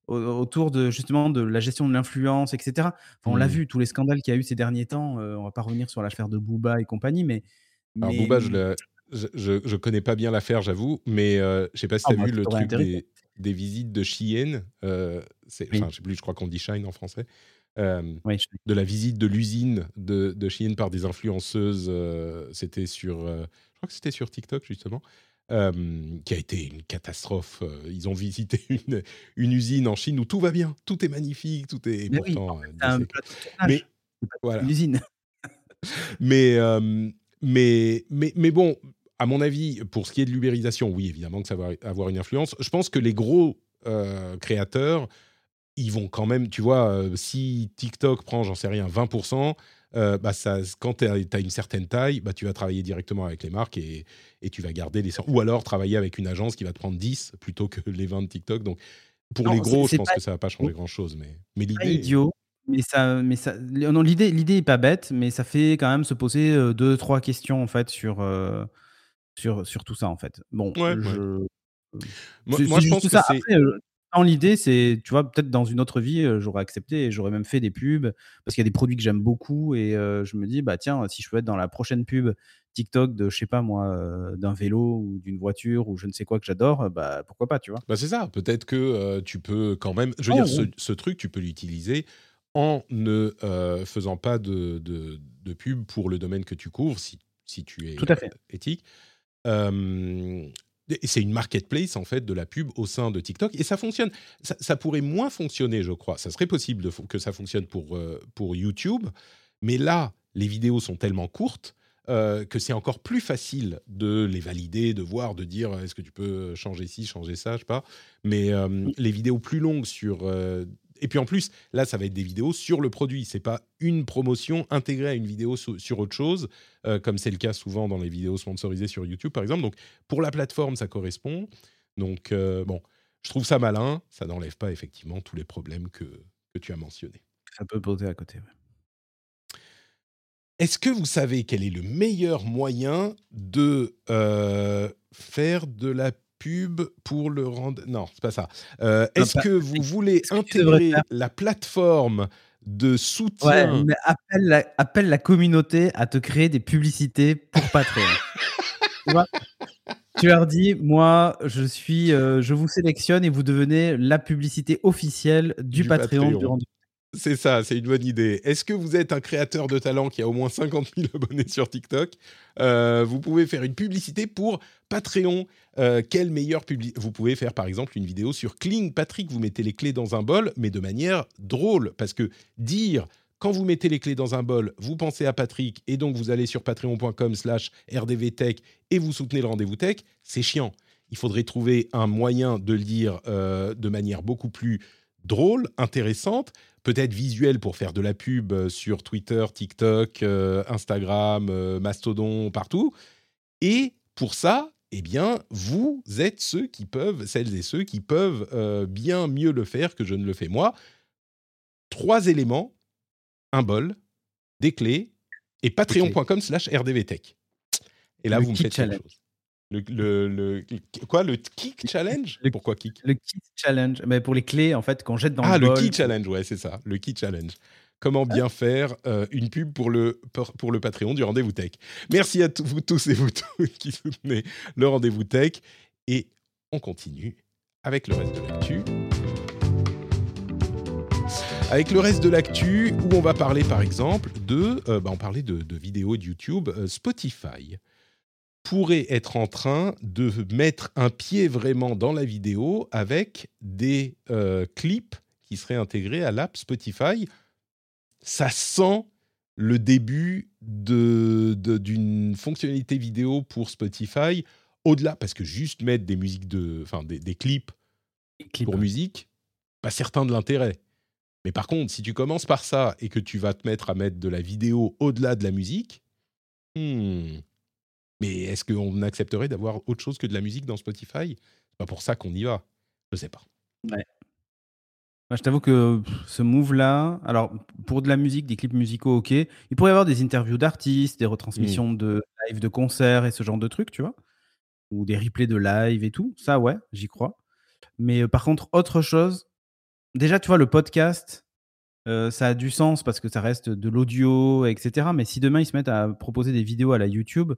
autour de justement de la gestion de l'influence, etc. on l'a mmh. vu, tous les scandales qu'il y a eu ces derniers temps. on va pas revenir sur l'affaire de Booba et compagnie, mais. Alors Booba, je, je, connais pas bien l'affaire, j'avoue, mais je je sais pas si tu as ah, vu le truc des, visites de Shein. Euh, je sais plus, je crois qu'on dit Shine en français. de la visite de l'usine de, de Shein par des influenceuses. c'était sur, je crois que c'était sur TikTok justement qui a été une catastrophe. Ils ont visité une, une, usine en Chine où tout va bien, tout est magnifique, tout est mais pourtant. mais voilà. Une usine. mais, mais, mais, mais bon, à mon avis, pour ce qui est de l'ubérisation, oui, évidemment que ça va avoir une influence. Je pense que les gros créateurs, ils vont quand même, tu vois, si TikTok prend, j'en sais rien, 20%, euh, bah ça, quand tu as, une certaine taille, bah, tu vas travailler directement avec les marques et, et tu vas garder les... Ou alors travailler avec une agence qui va te prendre 10 plutôt que les 20 de TikTok. Donc, pour les gros, je pense que ça va pas changer grand-chose. Mais, mais l'idée... idiot. Mais ça, mais ça, non, l'idée, l'idée est pas bête, mais ça fait quand même se poser euh, deux, trois questions en fait sur, euh, sur, sur tout ça en fait. Bon, je, moi, je pense que ça. C'est l'idée, c'est, tu vois, peut-être dans une autre vie, euh, j'aurais accepté et j'aurais même fait des pubs parce qu'il y a des produits que j'aime beaucoup et euh, je me dis, bah tiens, si je peux être dans la prochaine pub TikTok de, je sais pas moi, euh, d'un vélo ou d'une voiture ou je ne sais quoi que j'adore, bah pourquoi pas, tu vois. Bah c'est ça, peut-être que tu peux quand même, je veux dire, ce, truc, tu peux l'utiliser en ne faisant pas de, de, pub pour le domaine que tu couvres si, si tu es Tout à fait. éthique c'est une marketplace en fait de la pub au sein de TikTok et ça fonctionne. Ça, pourrait moins fonctionner, je crois. Ça serait possible que ça fonctionne pour, euh, pour YouTube, mais là, les vidéos sont tellement courtes euh, que c'est encore plus facile de les valider, de voir, de dire est-ce que tu peux changer ci, changer ça, je sais pas. Mais euh, les vidéos plus longues sur et puis en plus, là, ça va être des vidéos sur le produit. C'est pas une promotion intégrée à une vidéo sur autre chose, euh, comme c'est le cas souvent dans les vidéos sponsorisées sur YouTube, par exemple. Donc, pour la plateforme, ça correspond. Donc, euh, bon, je trouve ça malin. Ça n'enlève pas effectivement tous les problèmes que, que tu as mentionnés. Ça peut poser à côté. Est-ce que vous savez quel est le meilleur moyen de euh, faire de la pub pour le rendre. Non, c'est pas ça. Euh, est-ce que vous voulez intégrer la plateforme de soutien ouais, mais appelle la, appelle la communauté à te créer des publicités pour Patreon. tu, vois? Tu leur dis, moi, je suis, euh, je vous sélectionne et vous devenez la publicité officielle du, Patreon, Patreon. C'est ça, c'est une bonne idée. Est-ce que vous êtes un créateur de talent qui a au moins 50 000 abonnés sur TikTok euh, Vous pouvez faire une publicité pour Patreon. Euh, quel meilleur public Vous pouvez faire par exemple une vidéo sur Kling Patrick. Vous mettez les clés dans un bol, mais de manière drôle. Parce que dire quand vous mettez les clés dans un bol, vous pensez à Patrick et donc vous allez sur patreon.com slash rdvtech et vous soutenez le rendez-vous tech, c'est chiant. Il faudrait trouver un moyen de le dire euh, de manière beaucoup plus drôle, intéressante, peut-être visuelle pour faire de la pub euh, sur Twitter, TikTok, euh, Instagram, euh, Mastodon, partout. Et pour ça, eh bien, vous êtes ceux qui peuvent, celles et ceux qui peuvent bien mieux le faire que je ne le fais moi. Trois éléments, un bol, des clés et patreon.com slash rdvtech. Et là, vous me faites chose. Le, quoi le kick challenge? le, Pourquoi kick? Le kick challenge, mais pour les clés en fait qu'on jette dans ah, le Ah le kick challenge, ouais c'est ça, le kick challenge. Comment bien faire euh, une pub pour le pour, le Patreon du rendez-vous tech. Merci à vous tous et vous tous qui soutenez le rendez-vous tech et on continue avec le reste de l'actu. Avec le reste de l'actu, où on va parler par exemple de, euh, bah, on parlait de, vidéos de YouTube, euh, Spotify pourrait être en train de mettre un pied vraiment dans la vidéo avec des euh, clips qui seraient intégrés à l'app Spotify. Ça sent le début d'une de, fonctionnalité vidéo pour Spotify au-delà, parce que juste mettre des musiques de, enfin des, clips, pour musique, pas certain de l'intérêt. Mais par contre, si tu commences par ça et que tu vas te mettre à mettre de la vidéo au-delà de la musique, hmm, mais est-ce qu'on accepterait d'avoir autre chose que de la musique dans Spotify? C'est pas pour ça qu'on y va. Je sais pas. Ouais. je t'avoue que ce move-là, alors pour de la musique, des clips musicaux, ok. Il pourrait y avoir des interviews d'artistes, des retransmissions mmh. de live de concerts et ce genre de trucs, tu vois. Ou des replays de live et tout. Ça, ouais, j'y crois. Mais euh, par contre, autre chose, déjà, tu vois, le podcast, euh, ça a du sens parce que ça reste de l'audio, etc. Mais si demain ils se mettent à proposer des vidéos à la YouTube,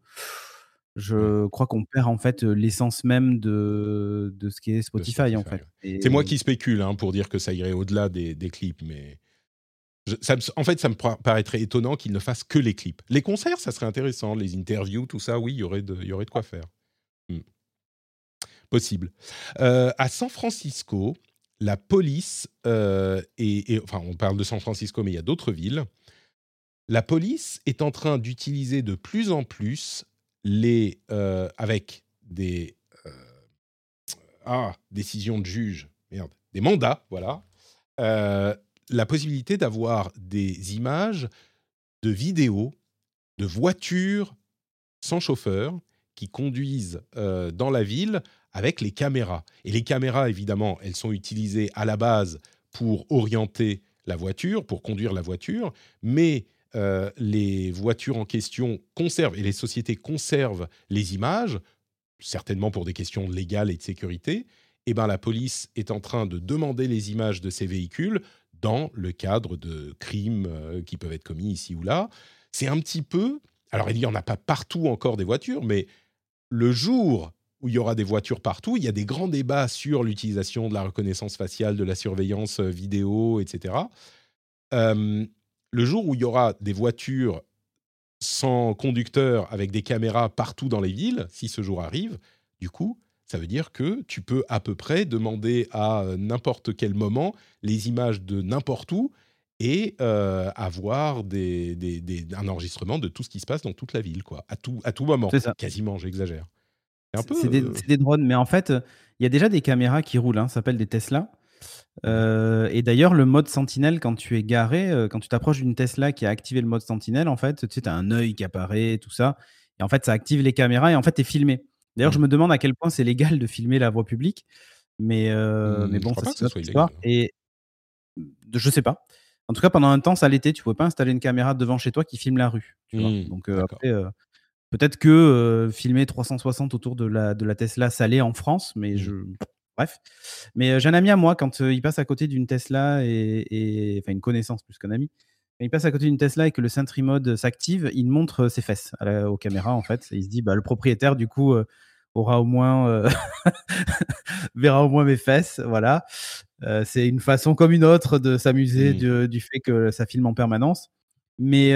je crois qu'on perd en fait l'essence même de, de ce qu'est Spotify, en fait. C'est moi qui spécule hein, pour dire que ça irait au-delà des, des, clips, mais ça en fait, ça me paraîtrait étonnant qu'ils ne fassent que les clips. Les concerts, ça serait intéressant, les interviews, tout ça, oui, il y aurait de, y aurait de quoi faire. Hmm. Possible. Euh, à San Francisco, la police, euh, et, enfin, on parle de San Francisco, mais il y a d'autres villes. La police est en train d'utiliser de plus en plus les, euh, avec des euh, ah, décisions de juge, merde, des mandats, voilà, euh, la possibilité d'avoir des images de vidéos de voitures sans chauffeur qui conduisent dans la ville avec les caméras. Et les caméras, évidemment, elles sont utilisées à la base pour orienter la voiture, pour conduire la voiture, mais euh, les voitures en question conservent et les sociétés conservent les images, certainement pour des questions légales et de sécurité, eh ben la police est en train de demander les images de ces véhicules dans le cadre de crimes euh, qui peuvent être commis ici ou là. C'est un petit peu, alors il n'y en a pas partout encore des voitures, mais le jour où il y aura des voitures partout, il y a des grands débats sur l'utilisation de la reconnaissance faciale, de la surveillance euh, vidéo, etc le jour où il y aura des voitures sans conducteur avec des caméras partout dans les villes, si ce jour arrive, du coup, ça veut dire que tu peux à peu près demander à euh, n'importe quel moment les images de n'importe où et euh, avoir des, un enregistrement de tout ce qui se passe dans toute la ville, quoi, à tout, à tout moment. Quasiment, j'exagère. C'est des, des, drones, mais en fait, il y a déjà des caméras qui roulent, hein, ça s'appelle des Tesla. Euh, et d'ailleurs, le mode sentinelle, quand tu es garé, euh, quand tu t'approches d'une Tesla qui a activé le mode sentinelle, en fait, tu sais, as un œil qui apparaît, tout ça. Et en fait, ça active les caméras et en fait, tu es filmé. D'ailleurs, je me demande à quel point c'est légal de filmer la voie publique. Mais, euh, mais mmh, bon, ça, c'est notre histoire. Et je sais pas. En tout cas, pendant un temps, ça l'était. Tu pouvais pas installer une caméra devant chez toi qui filme la rue. Mmh, Donc après, peut-être que filmer 360 autour de la, de la Tesla, ça l'est en France, mais mmh. je Bref. Mais j'ai un ami à moi, quand il passe à côté d'une Tesla, et, enfin une connaissance plus qu'un ami, quand il passe à côté d'une Tesla et que le Sentry Mode s'active, il montre ses fesses aux caméras en fait. Et il se dit, bah, le propriétaire du coup aura au moins verra au moins mes fesses, voilà. c'est une façon comme une autre de s'amuser mmh. du fait que ça filme en permanence. Mais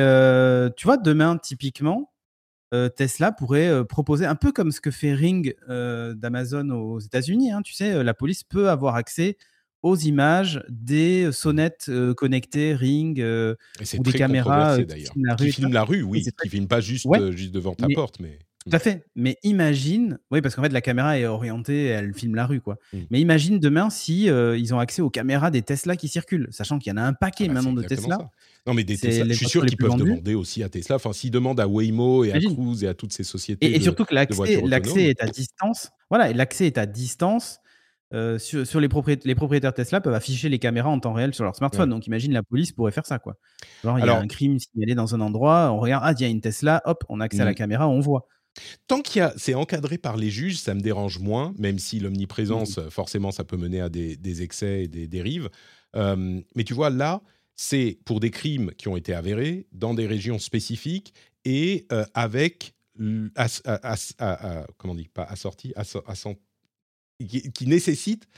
tu vois, demain typiquement, Tesla pourrait proposer un peu comme ce que fait Ring d'Amazon aux États-Unis. Hein, tu sais, la police peut avoir accès aux images des sonnettes connectées Ring ou des caméras qui filment la rue. oui, qui filment pas juste, juste devant ta porte, mais tout à fait. Mais imagine, oui, parce qu'en fait, la caméra est orientée, elle filme la rue, quoi. Mmh. Mais imagine demain si ils ont accès aux caméras des Tesla qui circulent, sachant qu'il y en a un paquet ah bah, maintenant de Tesla. Non, mais des Tesla, je suis sûr qu'ils peuvent demander aussi à Tesla. Enfin, s'ils demandent à Waymo et à Cruise et à toutes ces sociétés. Et, et surtout que l'accès est à distance. Voilà, l'accès est à distance. sur, les, propriétaires, les, propriétaires Tesla peuvent afficher les caméras en temps réel sur leur smartphone. Donc imagine la police pourrait faire ça quoi. Genre il y a un crime signalé dans un endroit, on regarde ah il y a une Tesla, hop, on a accès à la mmh. caméra, on voit. Tant qu'il y a, c'est encadré par les juges, ça me dérange moins, même si l'omniprésence, mmh. forcément, ça peut mener à des, excès et des dérives. Euh, mais tu vois, là, c'est pour des crimes qui ont été avérés dans des régions spécifiques et euh, avec, comment on dit, pas assorti, qui, qui nécessite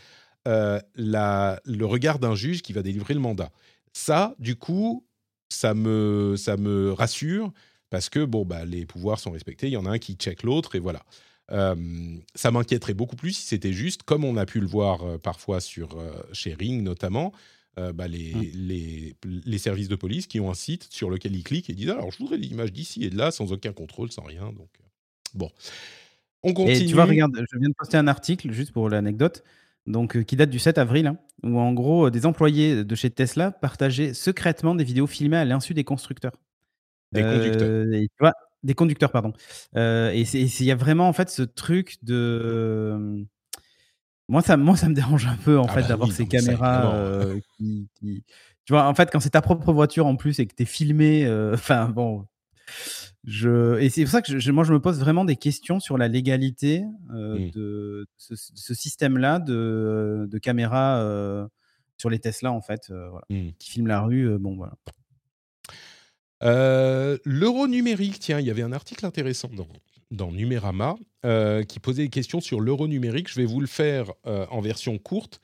euh, le regard d'un juge qui va délivrer le mandat. Ça, du coup, ça me, ça me rassure parce que bon, bah, les pouvoirs sont respectés. Il y en a un qui check l'autre et voilà. Euh, ça m'inquiéterait beaucoup plus si c'était juste, comme on a pu le voir parfois sur, chez Ring notamment, bah, les, mmh. les, les, services de police qui ont un site sur lequel ils cliquent et disent alors je voudrais l'image d'ici et de là sans aucun contrôle, sans rien. Donc bon, on continue. Et tu vois, regarde, je viens de poster un article juste pour l'anecdote donc euh, qui date du 7 avril, hein, où en gros euh, des employés de chez Tesla partageaient secrètement des vidéos filmées à l'insu des constructeurs. Des conducteurs. Euh, des conducteurs, pardon. et il y a vraiment en fait ce truc de moi ça, moi, ça me dérange un peu en ah fait bah d'avoir ces caméras qui, Tu vois, en fait, quand c'est ta propre voiture en plus et que tu es filmé, enfin bon, je, et c'est pour ça que je, moi, je me pose vraiment des questions sur la légalité euh, mmh. de ce, système-là de, de caméras euh, sur les Tesla, en fait, euh, mmh. qui filment la rue. bon, voilà. L'euro numérique, tiens, il y avait un article intéressant dans, dans Numérama qui posait des questions sur l'euro numérique. Je vais vous le faire en version courte.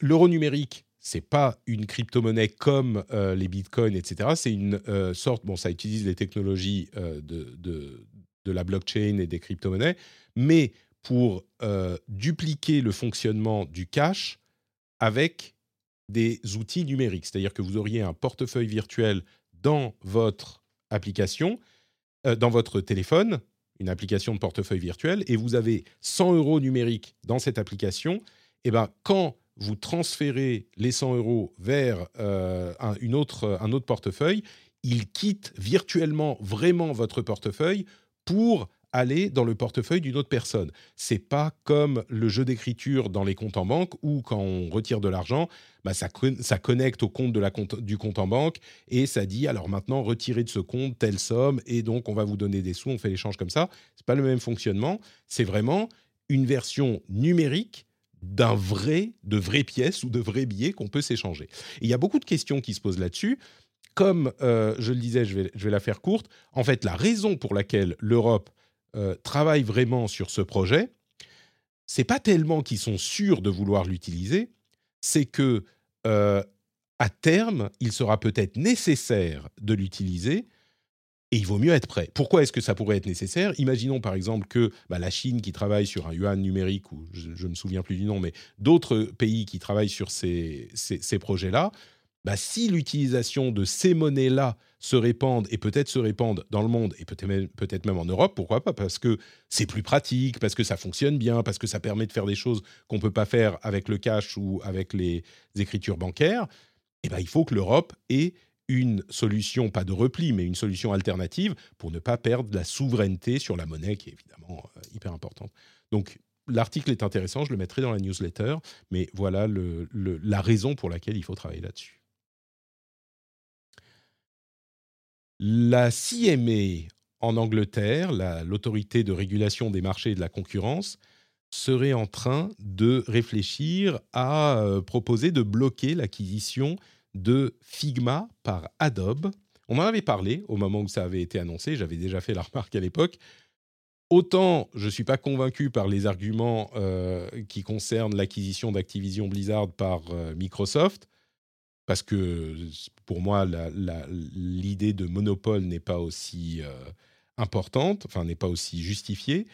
L'euro numérique, c'est pas une crypto-monnaie comme euh, les bitcoins, etc. C'est une euh, sorte, bon, ça utilise les technologies euh, de, de, la blockchain et des crypto-monnaies, mais pour dupliquer le fonctionnement du cash avec des outils numériques. C'est-à-dire que vous auriez un portefeuille virtuel dans votre application, dans votre téléphone, une application de portefeuille virtuel, et vous avez 100 euros numériques dans cette application. Et ben, quand vous transférez les 100 euros vers euh, un, une autre, un autre portefeuille, il quitte virtuellement vraiment votre portefeuille pour aller dans le portefeuille d'une autre personne. C'est pas comme le jeu d'écriture dans les comptes en banque où quand on retire de l'argent, bah ça, ça, connecte au compte, de la compte du compte en banque et ça dit alors maintenant retirez de ce compte telle somme et donc on va vous donner des sous, on fait l'échange comme ça. C'est pas le même fonctionnement, c'est vraiment une version numérique d'un vrai, de vraies pièces ou de vrais billets qu'on peut s'échanger. Il y a beaucoup de questions qui se posent là-dessus. Comme euh, je le disais, je vais, je vais, la faire courte. En fait, la raison pour laquelle l'Europe euh, travaille vraiment sur ce projet, c'est pas tellement qu'ils sont sûrs de vouloir l'utiliser, c'est que euh, à terme, il sera peut-être nécessaire de l'utiliser et il vaut mieux être prêt. Pourquoi est-ce que ça pourrait être nécessaire? Imaginons par exemple que bah, la Chine qui travaille sur un yuan numérique, ou je ne me souviens plus du nom, mais d'autres pays qui travaillent sur ces, ces, projets-là, bah, si l'utilisation de ces monnaies-là se répandent et peut-être se répandent dans le monde et peut-être même, peut même en Europe, pourquoi pas Parce que c'est plus pratique, parce que ça fonctionne bien, parce que ça permet de faire des choses qu'on ne peut pas faire avec le cash ou avec les écritures bancaires. Eh ben, il faut que l'Europe ait une solution, pas de repli, mais une solution alternative pour ne pas perdre la souveraineté sur la monnaie qui est évidemment euh, hyper importante. Donc l'article est intéressant, je le mettrai dans la newsletter, mais voilà la raison pour laquelle il faut travailler là-dessus. La CMA en Angleterre, l'autorité de régulation des marchés et de la concurrence, serait en train de réfléchir à euh, proposer de bloquer l'acquisition de Figma par Adobe. On en avait parlé au moment où ça avait été annoncé, j'avais déjà fait la remarque à l'époque. Autant je ne suis pas convaincu par les arguments euh, qui concernent l'acquisition d'Activision Blizzard par euh, Microsoft, parce que pour moi, l'idée de monopole n'est pas aussi euh, importante, enfin n'est pas aussi justifiée.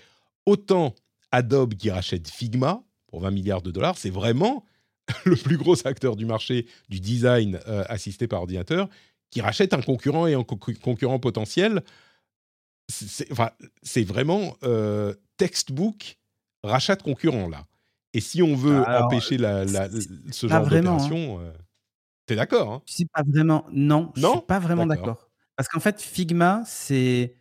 Autant Adobe qui rachète Figma pour 20 milliards de dollars, c'est vraiment le plus gros acteur du marché du design euh, assisté par ordinateur, qui rachète un concurrent et un concurrent potentiel. C'est vraiment euh, textbook rachat de concurrent là. Et si on veut empêcher la, ce genre d'opération, hein. T'es d'accord hein? C'est pas vraiment. Non, non? je suis pas vraiment d'accord. Parce qu'en fait, Figma, c'est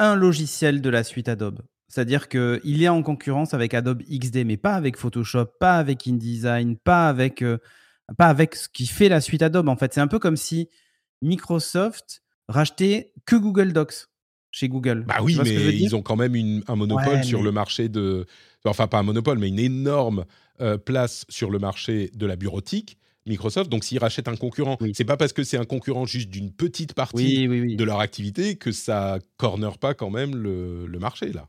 un logiciel de la suite Adobe. C'est-à-dire qu'il est en concurrence avec Adobe XD, mais pas avec Photoshop, pas avec InDesign, pas avec, euh, pas avec ce qui fait la suite Adobe. En fait, c'est un peu comme si Microsoft rachetait que Google Docs. chez Google. Bah oui, mais ils ont quand même un monopole sur le marché de. Enfin, pas un monopole, mais une énorme euh, place sur le marché de la bureautique. Microsoft. Donc, s'ils rachètent un concurrent, ce c'est pas parce que c'est un concurrent juste d'une petite partie de leur activité que ça corner pas quand même le, le marché là.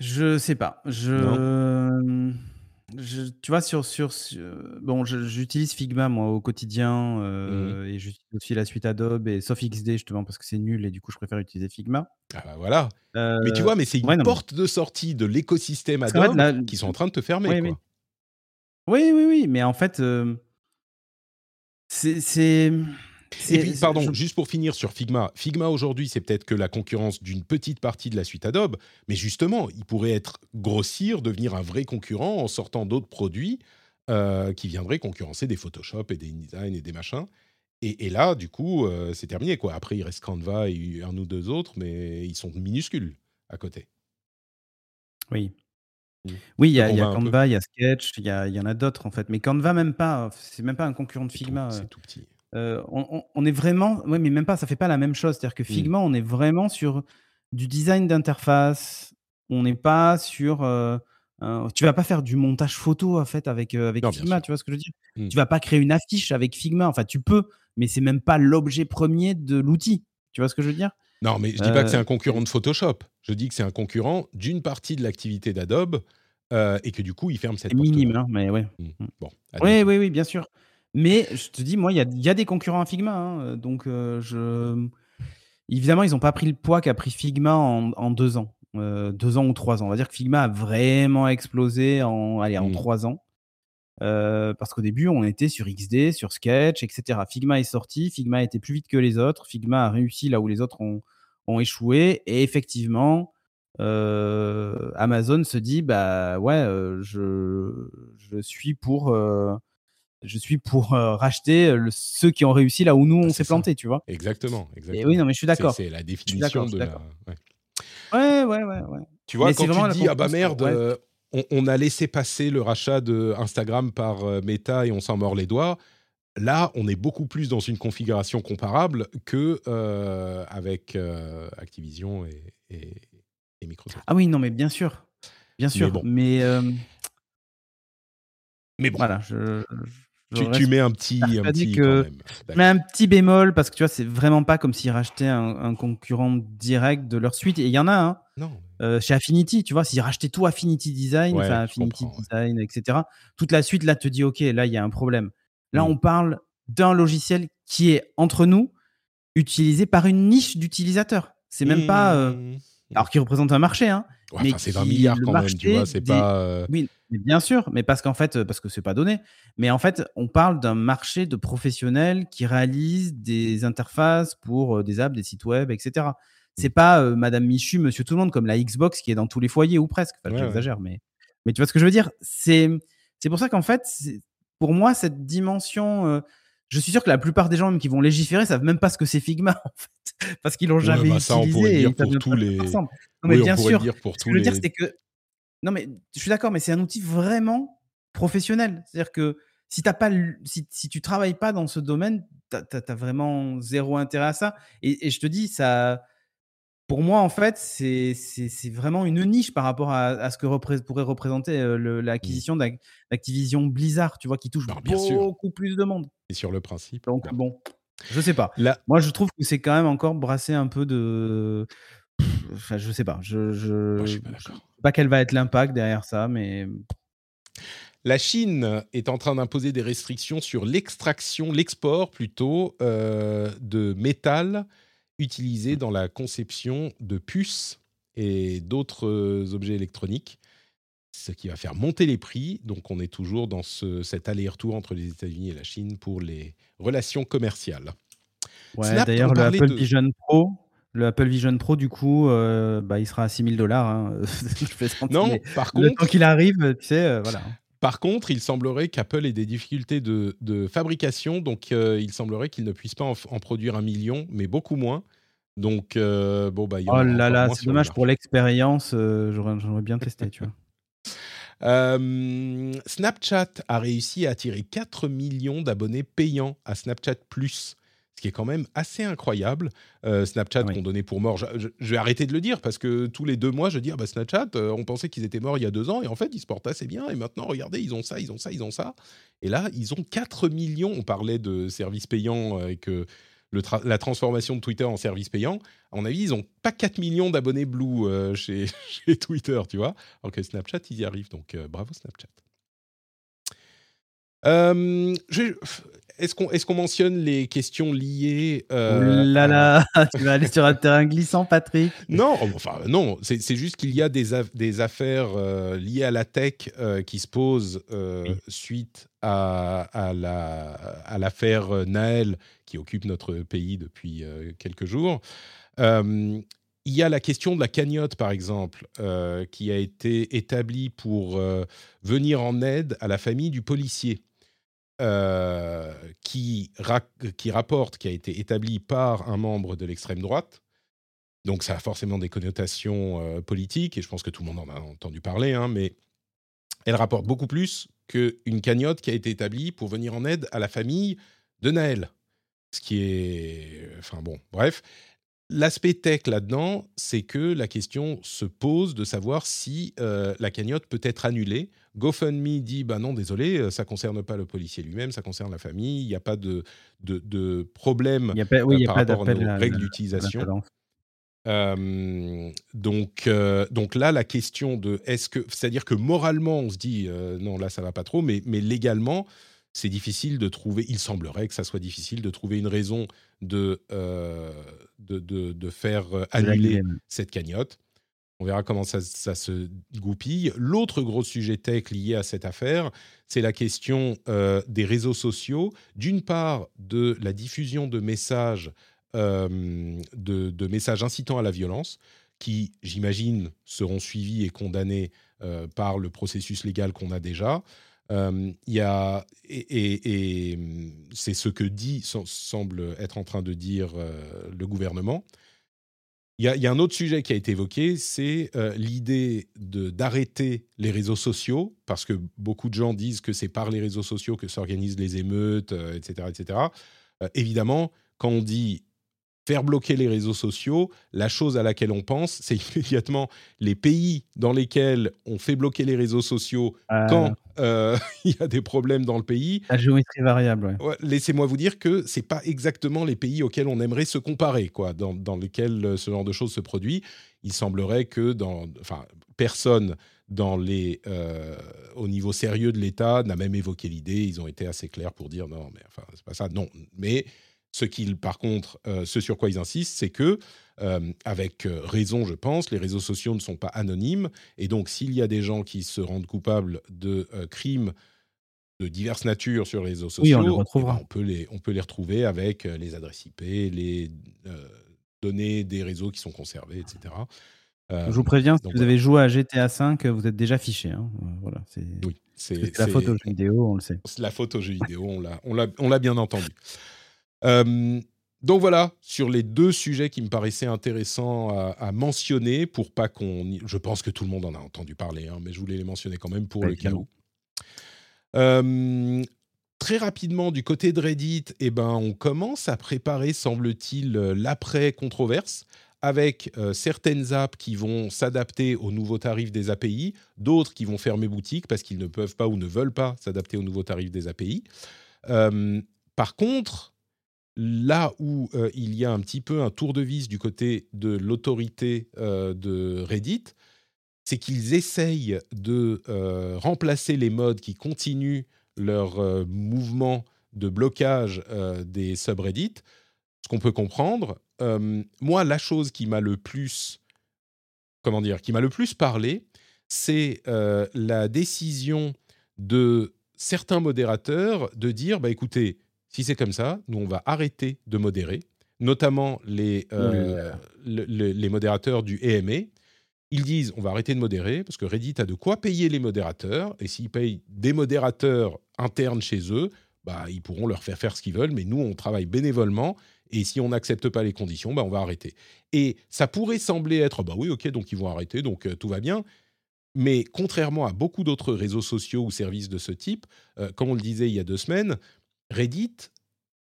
Je sais pas. Je tu vois, sur, sur, bon, j'utilise Figma moi au quotidien euh, mmh et j'utilise aussi la suite Adobe et sauf XD justement parce que c'est nul et du coup je préfère utiliser Figma. Ah bah voilà. mais tu vois, mais c'est une porte de sortie de l'écosystème Adobe qui sont en train de te fermer. Oui, quoi. Oui. oui, oui, mais en fait, c'est et puis, pardon, juste pour finir sur Figma. Figma aujourd'hui, c'est peut-être que la concurrence d'une petite partie de la suite Adobe, mais justement, il pourrait être grossir, devenir un vrai concurrent en sortant d'autres produits euh, qui viendraient concurrencer des Photoshop et des InDesign et des machins. Et, là, du coup, euh, c'est terminé. Quoi. Après, il reste Canva et un ou deux autres, mais ils sont minuscules à côté. Oui. Mmh. Oui, il y a, Canva, il y a Sketch, il y, y, en a d'autres en fait. Mais Canva, même pas, c'est même pas un concurrent de Figma. C'est tout petit. Euh, on, est vraiment, oui, mais même pas, ça fait pas la même chose. C'est-à-dire que mmh. Figma, on est vraiment sur du design d'interface. On n'est pas sur. Euh, tu vas pas faire du montage photo en fait avec euh, Figma, tu vois ce que je veux dire? Mmh. Tu vas pas créer une affiche avec Figma. Enfin, tu peux, mais c'est même pas l'objet premier de l'outil. Tu vois ce que je veux dire? Non, mais je dis pas que c'est un concurrent de Photoshop. Je dis que c'est un concurrent d'une partie de l'activité d'Adobe et que du coup, il ferme cette porte. Minime, hein, mais ouais. Mmh. Bon. Oui, oui, oui, bien sûr. Mais je te dis, moi, il y a, des concurrents à Figma. Hein, donc, euh, je... évidemment, ils n'ont pas pris le poids qu'a pris Figma en, deux ans. Euh, deux ans ou trois ans. On va dire que Figma a vraiment explosé en, allez, en mmh. trois ans. Euh, parce qu'au début, on était sur XD, sur Sketch, etc. Figma est sorti, Figma a été plus vite que les autres, Figma a réussi là où les autres ont, ont échoué, et effectivement, Amazon se dit, bah ouais, je, je suis pour je suis pour euh, racheter ceux qui ont réussi là où nous on s'est planté, tu vois. Exactement, exactement. oui, non, mais je suis d'accord. C'est la définition de la. Ouais. ouais, ouais, ouais, Tu vois, quand tu dis ah bah merde, euh, on, a laissé passer le rachat de Instagram par euh, Meta et on s'en mord les doigts. Là, on est beaucoup plus dans une configuration comparable que avec Activision et, et, Microsoft. Ah oui, non, mais bien sûr, bien sûr, mais. Mais bon. Voilà, je, tu, mets un petit, un petit Mais un petit bémol parce que tu vois, c'est vraiment pas comme s'ils rachetaient un, concurrent direct de leur suite. Et il y en a, hein. Non. Euh, chez Affinity, tu vois, s'ils rachetaient tout Affinity Design, Affinity Design, etc. Toute la suite là te dit, ok, là il y a un problème. Là, mm. on parle d'un logiciel qui est entre nous utilisé par une niche d'utilisateurs. C'est même pas, euh, mm. alors qui représente un marché, hein. Mais c'est 20 milliards quand même, tu vois, c'est pas. Euh, oui, bien sûr, mais parce qu'en fait, parce que c'est pas donné, mais en fait, on parle d'un marché de professionnels qui réalisent des interfaces pour euh, des apps, des sites web, etc. C'est mmh. pas euh, Madame Michu, Monsieur Tout le Monde comme la Xbox qui est dans tous les foyers ou presque. Enfin, j'exagère, mais mais tu vois ce que je veux dire? C'est c'est pour ça qu'en fait, pour moi, cette dimension. Euh, je suis sûr que la plupart des gens même qui vont légiférer savent même pas ce que c'est Figma en fait, parce qu'ils l'ont jamais bah, utilisé. Ça, on pourrait dire pour tous les. Non, mais bien sûr. Dire pour tous ce que je veux dire, c'est que non, mais je suis d'accord, mais c'est un outil vraiment professionnel. C'est-à-dire que si, as pas, si, si tu travailles pas dans ce domaine, tu as, vraiment zéro intérêt à ça. Et, je te dis, ça, pour moi, en fait, c'est vraiment une niche par rapport à, ce que pourrait représenter euh, mmh. l'acquisition d'Activision Blizzard, tu vois, qui touche beaucoup plus de monde. Et sur le principe. Donc, bon, je sais pas. Moi, je trouve que c'est quand même encore brasser un peu de. Enfin, je sais pas. Je, je, je sais pas, pas quel va être l'impact derrière ça, mais. La Chine est en train d'imposer des restrictions sur l'extraction, l'export plutôt, euh, de métal utilisé dans la conception de puces et d'autres euh, objets électroniques, ce qui va faire monter les prix. Donc on est toujours dans ce, cet aller-retour entre les États-Unis et la Chine pour les relations commerciales. Ouais, D'ailleurs, le Apple Vision Pro le Apple Vision Pro, du coup, euh, bah, il sera à 6000 dollars. Hein. non, par contre. Tant qu'il arrive, tu sais, euh, voilà. Par contre, il semblerait qu'Apple ait des difficultés de, fabrication, donc euh, il semblerait qu'il ne puisse pas en, produire un million, mais beaucoup moins. Donc, bon, bah, il y Oh là là, c'est dommage pour l'expérience. J'aurais bien testé, tu vois. Snapchat a réussi à attirer 4 millions d'abonnés payants à Snapchat Plus ce qui est quand même assez incroyable. Snapchat qu'on donnait pour mort, je, vais arrêter de le dire parce que tous les deux mois, je dis ah bah Snapchat, on pensait qu'ils étaient morts il y a deux ans et en fait ils se portent assez bien et maintenant regardez, ils ont ça, ils ont ça, ils ont ça. Et là, ils ont 4 millions. On parlait de services payants et que la transformation de Twitter en service payant, à mon avis, ils n'ont pas 4 millions d'abonnés Blue euh, chez, Twitter, tu vois. Alors que Snapchat, ils y arrivent. Donc, euh, bravo Snapchat. Euh, est-ce qu'on est mentionne les questions liées euh, là là, tu vas aller sur un terrain glissant, Patrick. Non, oh, enfin non, c'est juste qu'il y a des, des affaires liées à la tech qui se posent suite à, à l'affaire la, Naël qui occupe notre pays depuis euh, quelques jours. Euh, il y a la question de la cagnotte, par exemple, euh, qui a été établie pour venir en aide à la famille du policier. Qui, qui rapporte, qui a été établie par un membre de l'extrême droite. Donc ça a forcément des connotations politiques, et je pense que tout le monde en a entendu parler, hein, mais elle rapporte beaucoup plus qu'une cagnotte qui a été établie pour venir en aide à la famille de Naël. Ce qui est. Enfin bon, bref. L'aspect tech là-dedans, c'est que la question se pose de savoir si euh, la cagnotte peut être annulée. GoFundMe dit bah non, désolé, euh, ça concerne pas le policier lui-même, ça concerne la famille, il n'y a pas de, de, de problème a pas, oui, euh, par rapport nos règles d'utilisation. donc, donc là, la question de est-ce que, c'est-à-dire que moralement, on se dit non, là, ça va pas trop, mais, mais légalement, c'est difficile de trouver, il semblerait que ça soit difficile de trouver une raison de, euh, de, de, faire euh, annuler cette cagnotte. On verra comment ça, ça se goupille. L'autre gros sujet tech lié à cette affaire, c'est la question euh, des réseaux sociaux. D'une part, de la diffusion de messages, de, de, messages incitant à la violence, qui, j'imagine, seront suivis et condamnés par le processus légal qu'on a déjà. Euh, y a, et, hum, c'est ce que dit, semble être en train de dire euh, le gouvernement. Il y, a, un autre sujet qui a été évoqué, c'est euh, l'idée d'arrêter les réseaux sociaux, parce que beaucoup de gens disent que c'est par les réseaux sociaux que s'organisent les émeutes, etc. etc. évidemment, quand on dit faire bloquer les réseaux sociaux, la chose à laquelle on pense, c'est immédiatement les pays dans lesquels on fait bloquer les réseaux sociaux ah. quand euh, il y a des problèmes dans le pays. La géométrie variable. Ouais. Laissez-moi vous dire que c'est pas exactement les pays auxquels on aimerait se comparer, quoi, dans, dans lesquels euh, ce genre de choses se produit. Il semblerait que dans, enfin, personne dans les, euh, au niveau sérieux de l'État n'a même évoqué l'idée. Ils ont été assez clairs pour dire non, mais enfin, c'est pas ça. Non, mais ce qu'ils, par contre, euh, ce sur quoi ils insistent, c'est que, euh, avec euh, raison, je pense, les réseaux sociaux ne sont pas anonymes. Et donc, s'il y a des gens qui se rendent coupables de crimes de diverses natures sur les réseaux sociaux, on, eh ben, on, peut les, on peut les retrouver avec les adresses IP, les données des réseaux qui sont conservés, etc. je vous préviens, si vous avez joué à GTA V, vous êtes déjà fiché. Hein. Voilà, c'est oui, c'est la photo jeu vidéo, on le sait. La photo jeu vidéo, on l'a bien entendu. Euh, donc voilà, sur les deux sujets qui me paraissaient intéressants à, mentionner, pour pas qu'on... Je pense que tout le monde en a entendu parler, hein, mais je voulais les mentionner quand même pour le cas où. Euh, très rapidement, du côté de Reddit, eh ben, on commence à préparer, semble-t-il, l'après-controverse, avec euh, certaines apps qui vont s'adapter aux nouveaux tarifs des API, d'autres qui vont fermer boutique parce qu'ils ne peuvent pas ou ne veulent pas s'adapter aux nouveaux tarifs des API. par contre, là où euh, il y a un petit peu un tour de vis du côté de l'autorité euh, de Reddit, c'est qu'ils essayent de euh, remplacer les modes qui continuent leur mouvement de blocage des subreddits, ce qu'on peut comprendre. moi, la chose qui m'a le plus, comment dire, qui m'a le plus parlé, c'est la décision de certains modérateurs de dire, bah écoutez, si c'est comme ça, nous, on va arrêter de modérer, notamment les, euh, les modérateurs du EMA. Ils disent, on va arrêter de modérer parce que Reddit a de quoi payer les modérateurs. Et s'ils payent des modérateurs internes chez eux, bah, ils pourront leur faire faire ce qu'ils veulent. Mais nous, on travaille bénévolement. Et si on n'accepte pas les conditions, bah, on va arrêter. Et ça pourrait sembler être, bah oui, ok, donc ils vont arrêter, donc euh, tout va bien. Mais contrairement à beaucoup d'autres réseaux sociaux ou services de ce type, euh, comme on le disait il y a deux semaines, Reddit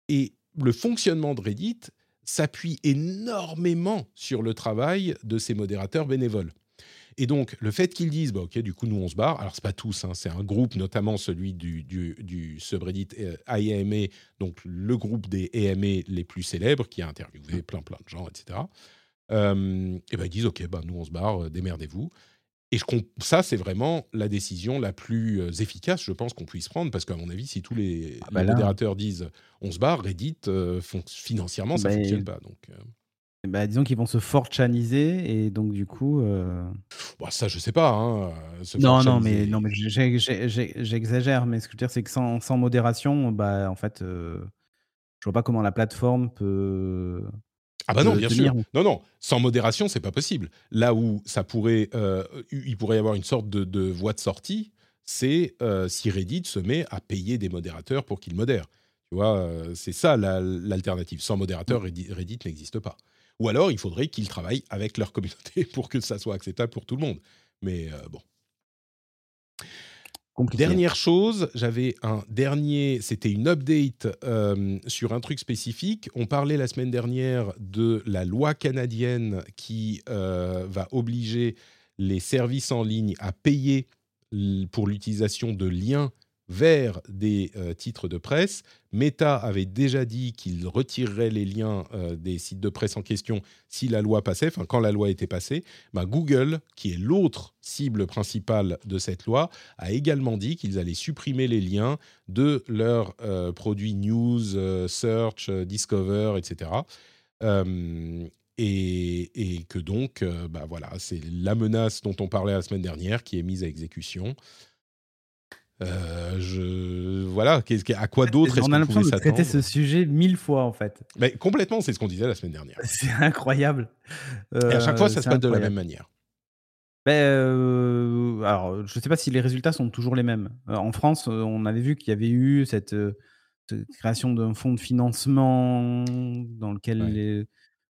est le fonctionnement de Reddit s'appuie énormément sur le travail de ces modérateurs bénévoles. Et donc, le fait qu'ils disent, bah, OK, du coup, nous, on se barre. Alors, c'est pas tous, hein, c'est un groupe, notamment celui du, subreddit euh, IAMA, donc le groupe des AMA les plus célèbres, qui a interviewé plein, plein de gens, etc. Euh, et ben, ils disent, OK, bah, nous, on se barre, euh, démerdez-vous. Et je, ça, c'est vraiment la décision la plus euh, efficace, je pense, qu'on puisse prendre, parce qu'à mon avis, si tous les, ah bah modérateurs disent on se barre, Reddit, financièrement, ça ne bah, fonctionne pas. Donc, bah, disons qu'ils vont se forchaniser et donc du coup. Euh... Ça, je sais pas. Hein, non, non, mais non, mais j'exagère. Mais ce que je veux dire, c'est que sans, sans, modération, bah, en fait, euh, je vois pas comment la plateforme peut. Ah bah non, bien sûr. Non, non, sans modération, c'est pas possible. Là où ça pourrait, euh, il pourrait y avoir une sorte de, de voie de sortie, c'est euh, si Reddit se met à payer des modérateurs pour qu'ils modèrent. Tu vois, euh, c'est ça l'alternative. Sans modérateur, Reddit, Reddit n'existe pas. Ou alors, il faudrait qu'ils travaillent avec leur communauté pour que ça soit acceptable pour tout le monde. Mais euh, bon. Dernière chose, j'avais un dernier, c'était une update euh, sur un truc spécifique. On parlait la semaine dernière de la loi canadienne qui euh, va obliger les services en ligne à payer pour l'utilisation de liens vers des euh, titres de presse. Meta avait déjà dit qu'il retirerait les liens euh, des sites de presse en question si la loi passait, enfin quand la loi était passée. Ben, Google, qui est l'autre cible principale de cette loi, a également dit qu'ils allaient supprimer les liens de leurs euh, produits news, search, discover, etc. Et, que donc, bah voilà, c'est la menace dont on parlait la semaine dernière qui est mise à exécution. Euh, je voilà, à quoi d'autre est-ce qu'on a pouvait s'attendre traiter ce sujet mille fois en fait. Mais complètement, c'est ce qu'on disait la semaine dernière. C'est incroyable. Et à chaque fois, ça se passe de la même manière. Ben, euh, alors, je ne sais pas si les résultats sont toujours les mêmes. Euh, en France, on avait vu qu'il y avait eu cette, création d'un fonds de financement dans lequel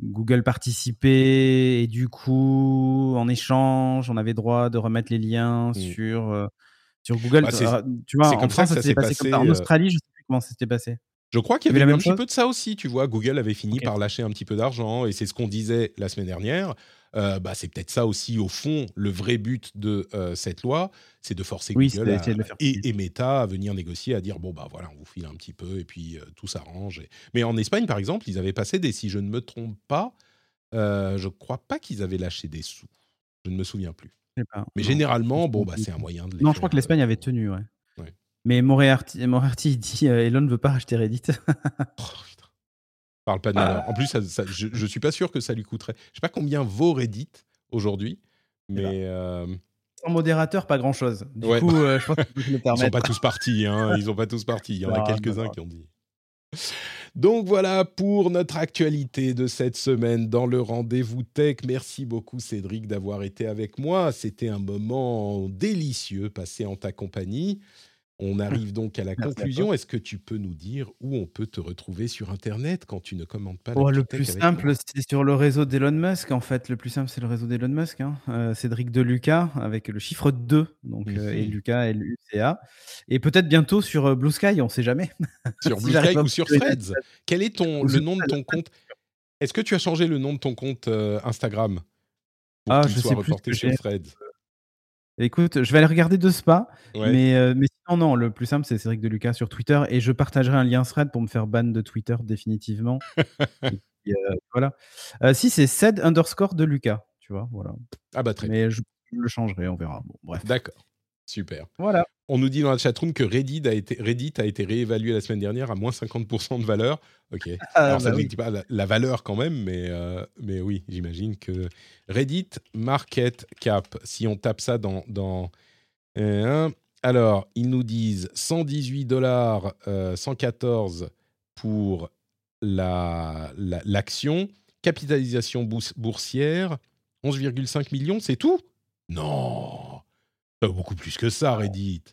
Google participait et du coup, en échange, on avait droit de remettre les liens mmh. sur sur Google, bah, tu vois, en France, ça s'est passé, comme ça. En Australie, je ne sais plus comment ça s'était passé. Je crois qu'il y avait, un petit peu de ça aussi, tu vois. Google avait fini par lâcher un petit peu d'argent, et c'est ce qu'on disait la semaine dernière. Euh, bah, c'est peut-être ça aussi, au fond, le vrai but de euh, cette loi, c'est de forcer Google et, Meta à venir négocier, à dire bon, bah voilà, on vous file un petit peu, et puis euh, tout s'arrange. Mais en Espagne, par exemple, ils avaient passé des, si je ne me trompe pas, je ne crois pas qu'ils avaient lâché des sous. Je ne me souviens plus. Mais généralement, bon, bah, c'est un moyen de Non, je crois que l'Espagne avait tenu, ouais. Mais Moriarty, il dit euh, Elon ne veut pas racheter Reddit. oh, Parle pas de ah. En plus, je, ne suis pas sûr que ça lui coûterait. Je sais pas combien vaut Reddit aujourd'hui, eh ben. mais. Euh... Sans modérateur, pas grand chose. Du coup, euh, je pense qu'ils le permettre. Ils sont pas tous partis, hein. Ils ont pas tous partis. Il y en a quelques-uns qui ont dit. Donc voilà pour notre actualité de cette semaine dans le rendez-vous tech. Merci beaucoup Cédric d'avoir été avec moi. C'était un moment délicieux passé en ta compagnie. On arrive donc à la conclusion. Est-ce que tu peux nous dire où on peut te retrouver sur Internet quand tu ne commandes pas oh, Le plus simple, c'est sur le réseau d'Elon Musk. En fait, le plus simple, c'est le réseau d'Elon Musk. Hein. Euh, Cédric de Lucas avec le chiffre 2. Donc, euh, et Lucas, L-U-C-A. Et peut-être bientôt sur euh, Blue Sky, on ne sait jamais. Sur Blue Sky ou sur Threads. Quel est ton, le nom de ton compte? Est-ce que tu as changé le nom de ton compte Instagram pour ah, je soit sais reporté sur Threads? Écoute, je vais aller regarder de spa, mais, euh, mais sinon, non, le plus simple, c'est Cédric de Lucas sur Twitter et je partagerai un lien thread pour me faire ban de Twitter définitivement. Euh, voilà. Euh, si, c'est Ced underscore de Lucas, tu vois, voilà. Ah bah très Mais je le changerai, on verra. Bon, bref. D'accord. Super. Voilà. On nous dit dans la chatroom que Reddit a été, Reddit a été réévalué la semaine dernière à moins 50% de valeur. Ok. Ah, Alors, ça bah ne dit pas la, valeur quand même, mais, euh, mais oui, j'imagine que Reddit Market Cap, si on tape ça dans. dans euh, alors, ils nous disent 118 dollars 114 euh, pour l'action, la, capitalisation boursière 11,5 millions, c'est tout? Non beaucoup plus que ça, Reddit.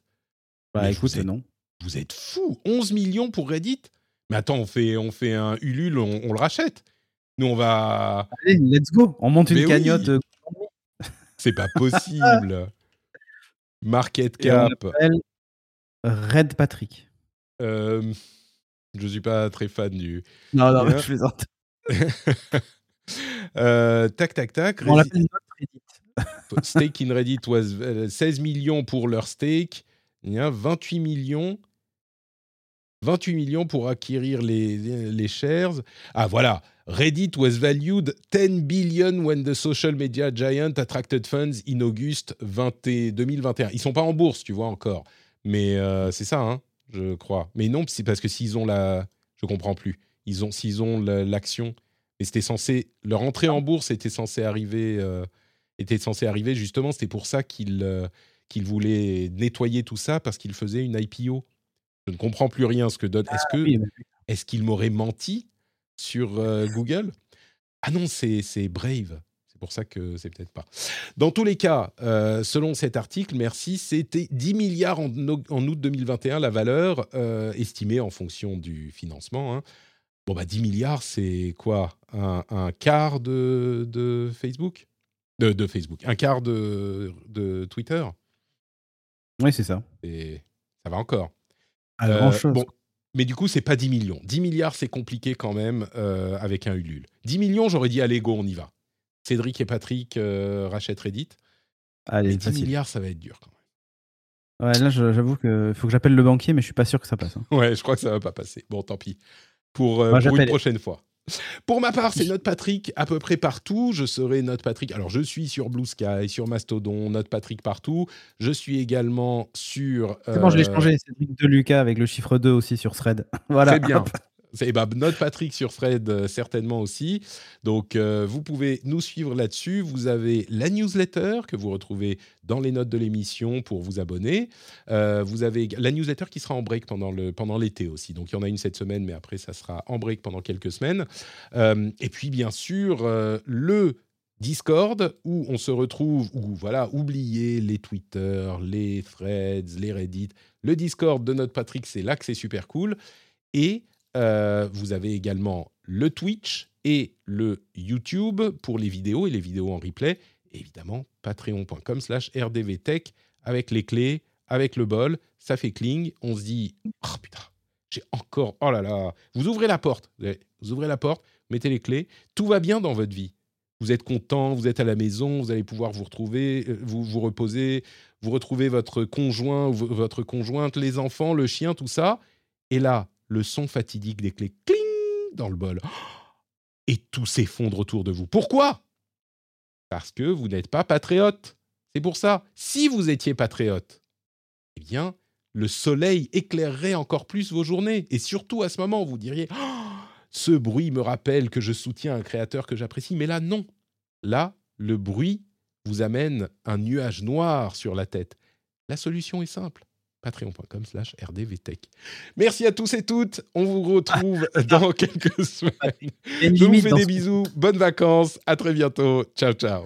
Bah écoute, non. Vous êtes fou 11 millions pour Reddit Mais attends, on fait, on fait un Ulule, on, le rachète. Nous, on va. Allez, let's go. On monte une cagnotte. Euh, C'est pas possible. Market cap. Red Patrick. Euh, Je suis pas très fan du. Non, non, mais je plaisante. euh, tac, tac, tac. On l'appelle notre Reddit. stake in Reddit was 16 millions pour leur stake. Il y a 28 millions. 28 millions pour acquérir les, les shares. Ah voilà, Reddit was valued 10 billion when the social media giant attracted funds in August 20 2021. Ils sont pas en bourse, tu vois encore. Mais euh, c'est ça, hein je crois. Mais non, c'est parce que s'ils ont la, je comprends plus. Ils ont, s'ils ont l'action, et c'était censé leur entrée en bourse était censé arriver, euh, était censé arriver justement. C'était pour ça qu'ils euh, qu'ils voulaient nettoyer tout ça parce qu'ils faisaient une IPO. Je ne comprends plus rien ce que donne. Est-ce que, ah est-ce qu'ils m'auraient menti sur euh, Google? Ah non, c'est Brave pour ça que c'est peut-être pas. Dans tous les cas, euh, selon cet article, merci, c'était 10 milliards en, août 2021, la valeur euh, estimée en fonction du financement. Hein. Bon, bah 10 milliards, c'est quoi? Un, quart de, Facebook? De, Facebook. Un quart de, Twitter? Oui, c'est ça. Et ça va encore. À grand chose. Bon, mais du coup, c'est pas 10 millions. 10 milliards, c'est compliqué quand même avec un Ulule. 10 millions, j'aurais dit, allez, go, on y va. Cédric et Patrick euh, rachètent Reddit. Allez, 10 milliards, ça va être dur quand même. Ouais, là, j'avoue qu'il faut que j'appelle le banquier, mais je suis pas sûr que ça passe. Hein. Ouais, je crois que ça va pas passer. Bon, tant pis. Pour, euh, une prochaine fois. Pour ma part, c'est Note Patrick à peu près partout. Je serai Note Patrick. Alors, je suis sur Blue Sky, sur Mastodon, Note Patrick partout. Je suis également sur. C'est bon, je l'ai euh, changé. Cédric de Lucas avec le chiffre 2 aussi sur Thread. voilà. C'est bien. Et bah, notre Patrick sur Fred, euh, certainement aussi. Donc, euh, vous pouvez nous suivre là-dessus. Vous avez la newsletter que vous retrouvez dans les notes de l'émission pour vous abonner. Euh, vous avez la newsletter qui sera en break pendant, pendant l'été aussi. Donc, il y en a une cette semaine, mais après, ça sera en break pendant quelques semaines. et puis, bien sûr, le Discord où on se retrouve, où voilà, oubliez les Twitter, les Threads, les Reddit. Le Discord de notre Patrick, c'est là que c'est super cool. Et euh, vous avez également le Twitch et le YouTube pour les vidéos et les vidéos en replay. évidemment, patreon.com slash rdvtech avec les clés, avec le bol. Ça fait cling. On se dit, oh putain, j'ai encore, oh là là. Vous ouvrez la porte, vous ouvrez la porte, mettez les clés. Tout va bien dans votre vie. Vous êtes content, vous êtes à la maison, vous allez pouvoir vous retrouver, euh, vous vous reposer, vous retrouvez votre conjoint, votre conjointe, les enfants, le chien, tout ça. Et là, le son fatidique des clés cling dans le bol. Et tout s'effondre autour de vous. Pourquoi? Parce que vous n'êtes pas patriote. C'est pour ça. Si vous étiez patriote, eh bien, le soleil éclairerait encore plus vos journées. Et surtout à ce moment, vous diriez Ce bruit me rappelle que je soutiens un créateur que j'apprécie. Mais là, non. Là, le bruit vous amène un nuage noir sur la tête. La solution est simple patreon.com slash rdvtech. Merci à tous et toutes. On vous retrouve dans quelques semaines. Je vous fais des bisous. Bonnes vacances. À très bientôt. Ciao, ciao.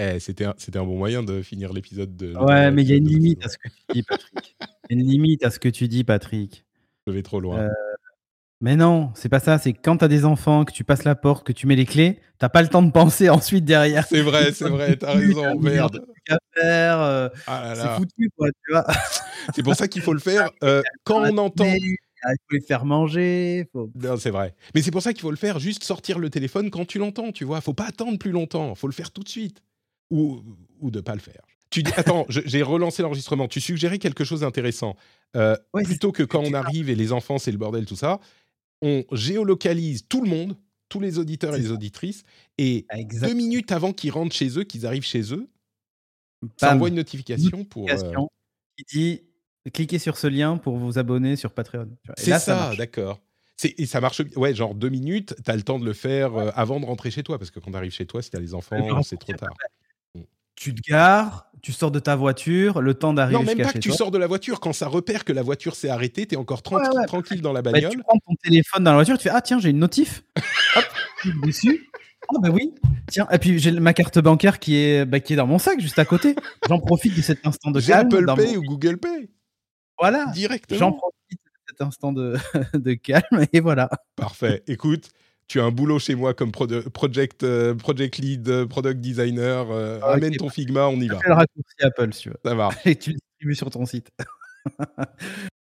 Eh, c'était un, un, bon moyen de finir l'épisode de. Ouais, mais il y a une limite à ce que tu dis, Patrick. Il y a une limite à ce que tu dis, Patrick. Je vais trop loin. Euh, mais non, c'est pas ça. C'est quand t'as des enfants, que tu passes la porte, que tu mets les clés, t'as pas le temps de penser ensuite derrière. C'est vrai, c'est vrai, t'as raison, merde. Euh, ah c'est foutu, quoi, tu vois. c'est pour ça qu'il faut le faire euh, quand on entend. Il faut les faire manger. Non, c'est vrai. Mais c'est pour ça qu'il faut le faire, juste sortir le téléphone quand tu l'entends, tu vois. Faut pas attendre plus longtemps, faut le faire tout de suite. Ou, ou de pas le faire. Tu dis, attends, j'ai relancé l'enregistrement. Tu suggérais quelque chose d'intéressant. Euh, plutôt que quand on arrive et les enfants, c'est le bordel, tout ça, on géolocalise tout le monde, tous les auditeurs et les auditrices, et deux minutes avant qu'ils rentrent chez eux, qu'ils arrivent chez eux, ça envoie une notification, pour. Euh, qui dit cliquez sur ce lien pour vous abonner sur Patreon. C'est ça, d'accord. Et ça marche, ouais, genre deux minutes, tu as le temps de le faire euh, avant de rentrer chez toi, parce que quand tu arrives chez toi, si tu as les enfants, c'est trop tard tu te gares, tu sors de ta voiture, le temps d'arriver Non, même pas que tu sors de la voix,ture Quand ça repère que la voiture s'est arrêtée, tu es encore tranquille dans la bah, bagnole. tu prends ton téléphone dans la voiture, tu fais Ah, tiens, j'ai une notif. Hop, dessus. Ah, bah oui. Tiens, et puis j'ai ma carte bancaire qui est, bah, qui est dans mon sac, juste à côté. J'en profite de cet instant de calme. Apple Pay ou Google Pay. Voilà. Directement. J'en profite de cet instant de, de calme et voilà. Parfait. Écoute, tu as un boulot chez moi comme project, project lead, product designer. Ah, amène ton Figma, on y va. le raccourci Apple, si tu veux. Ça va. Et tu le distribues sur ton site.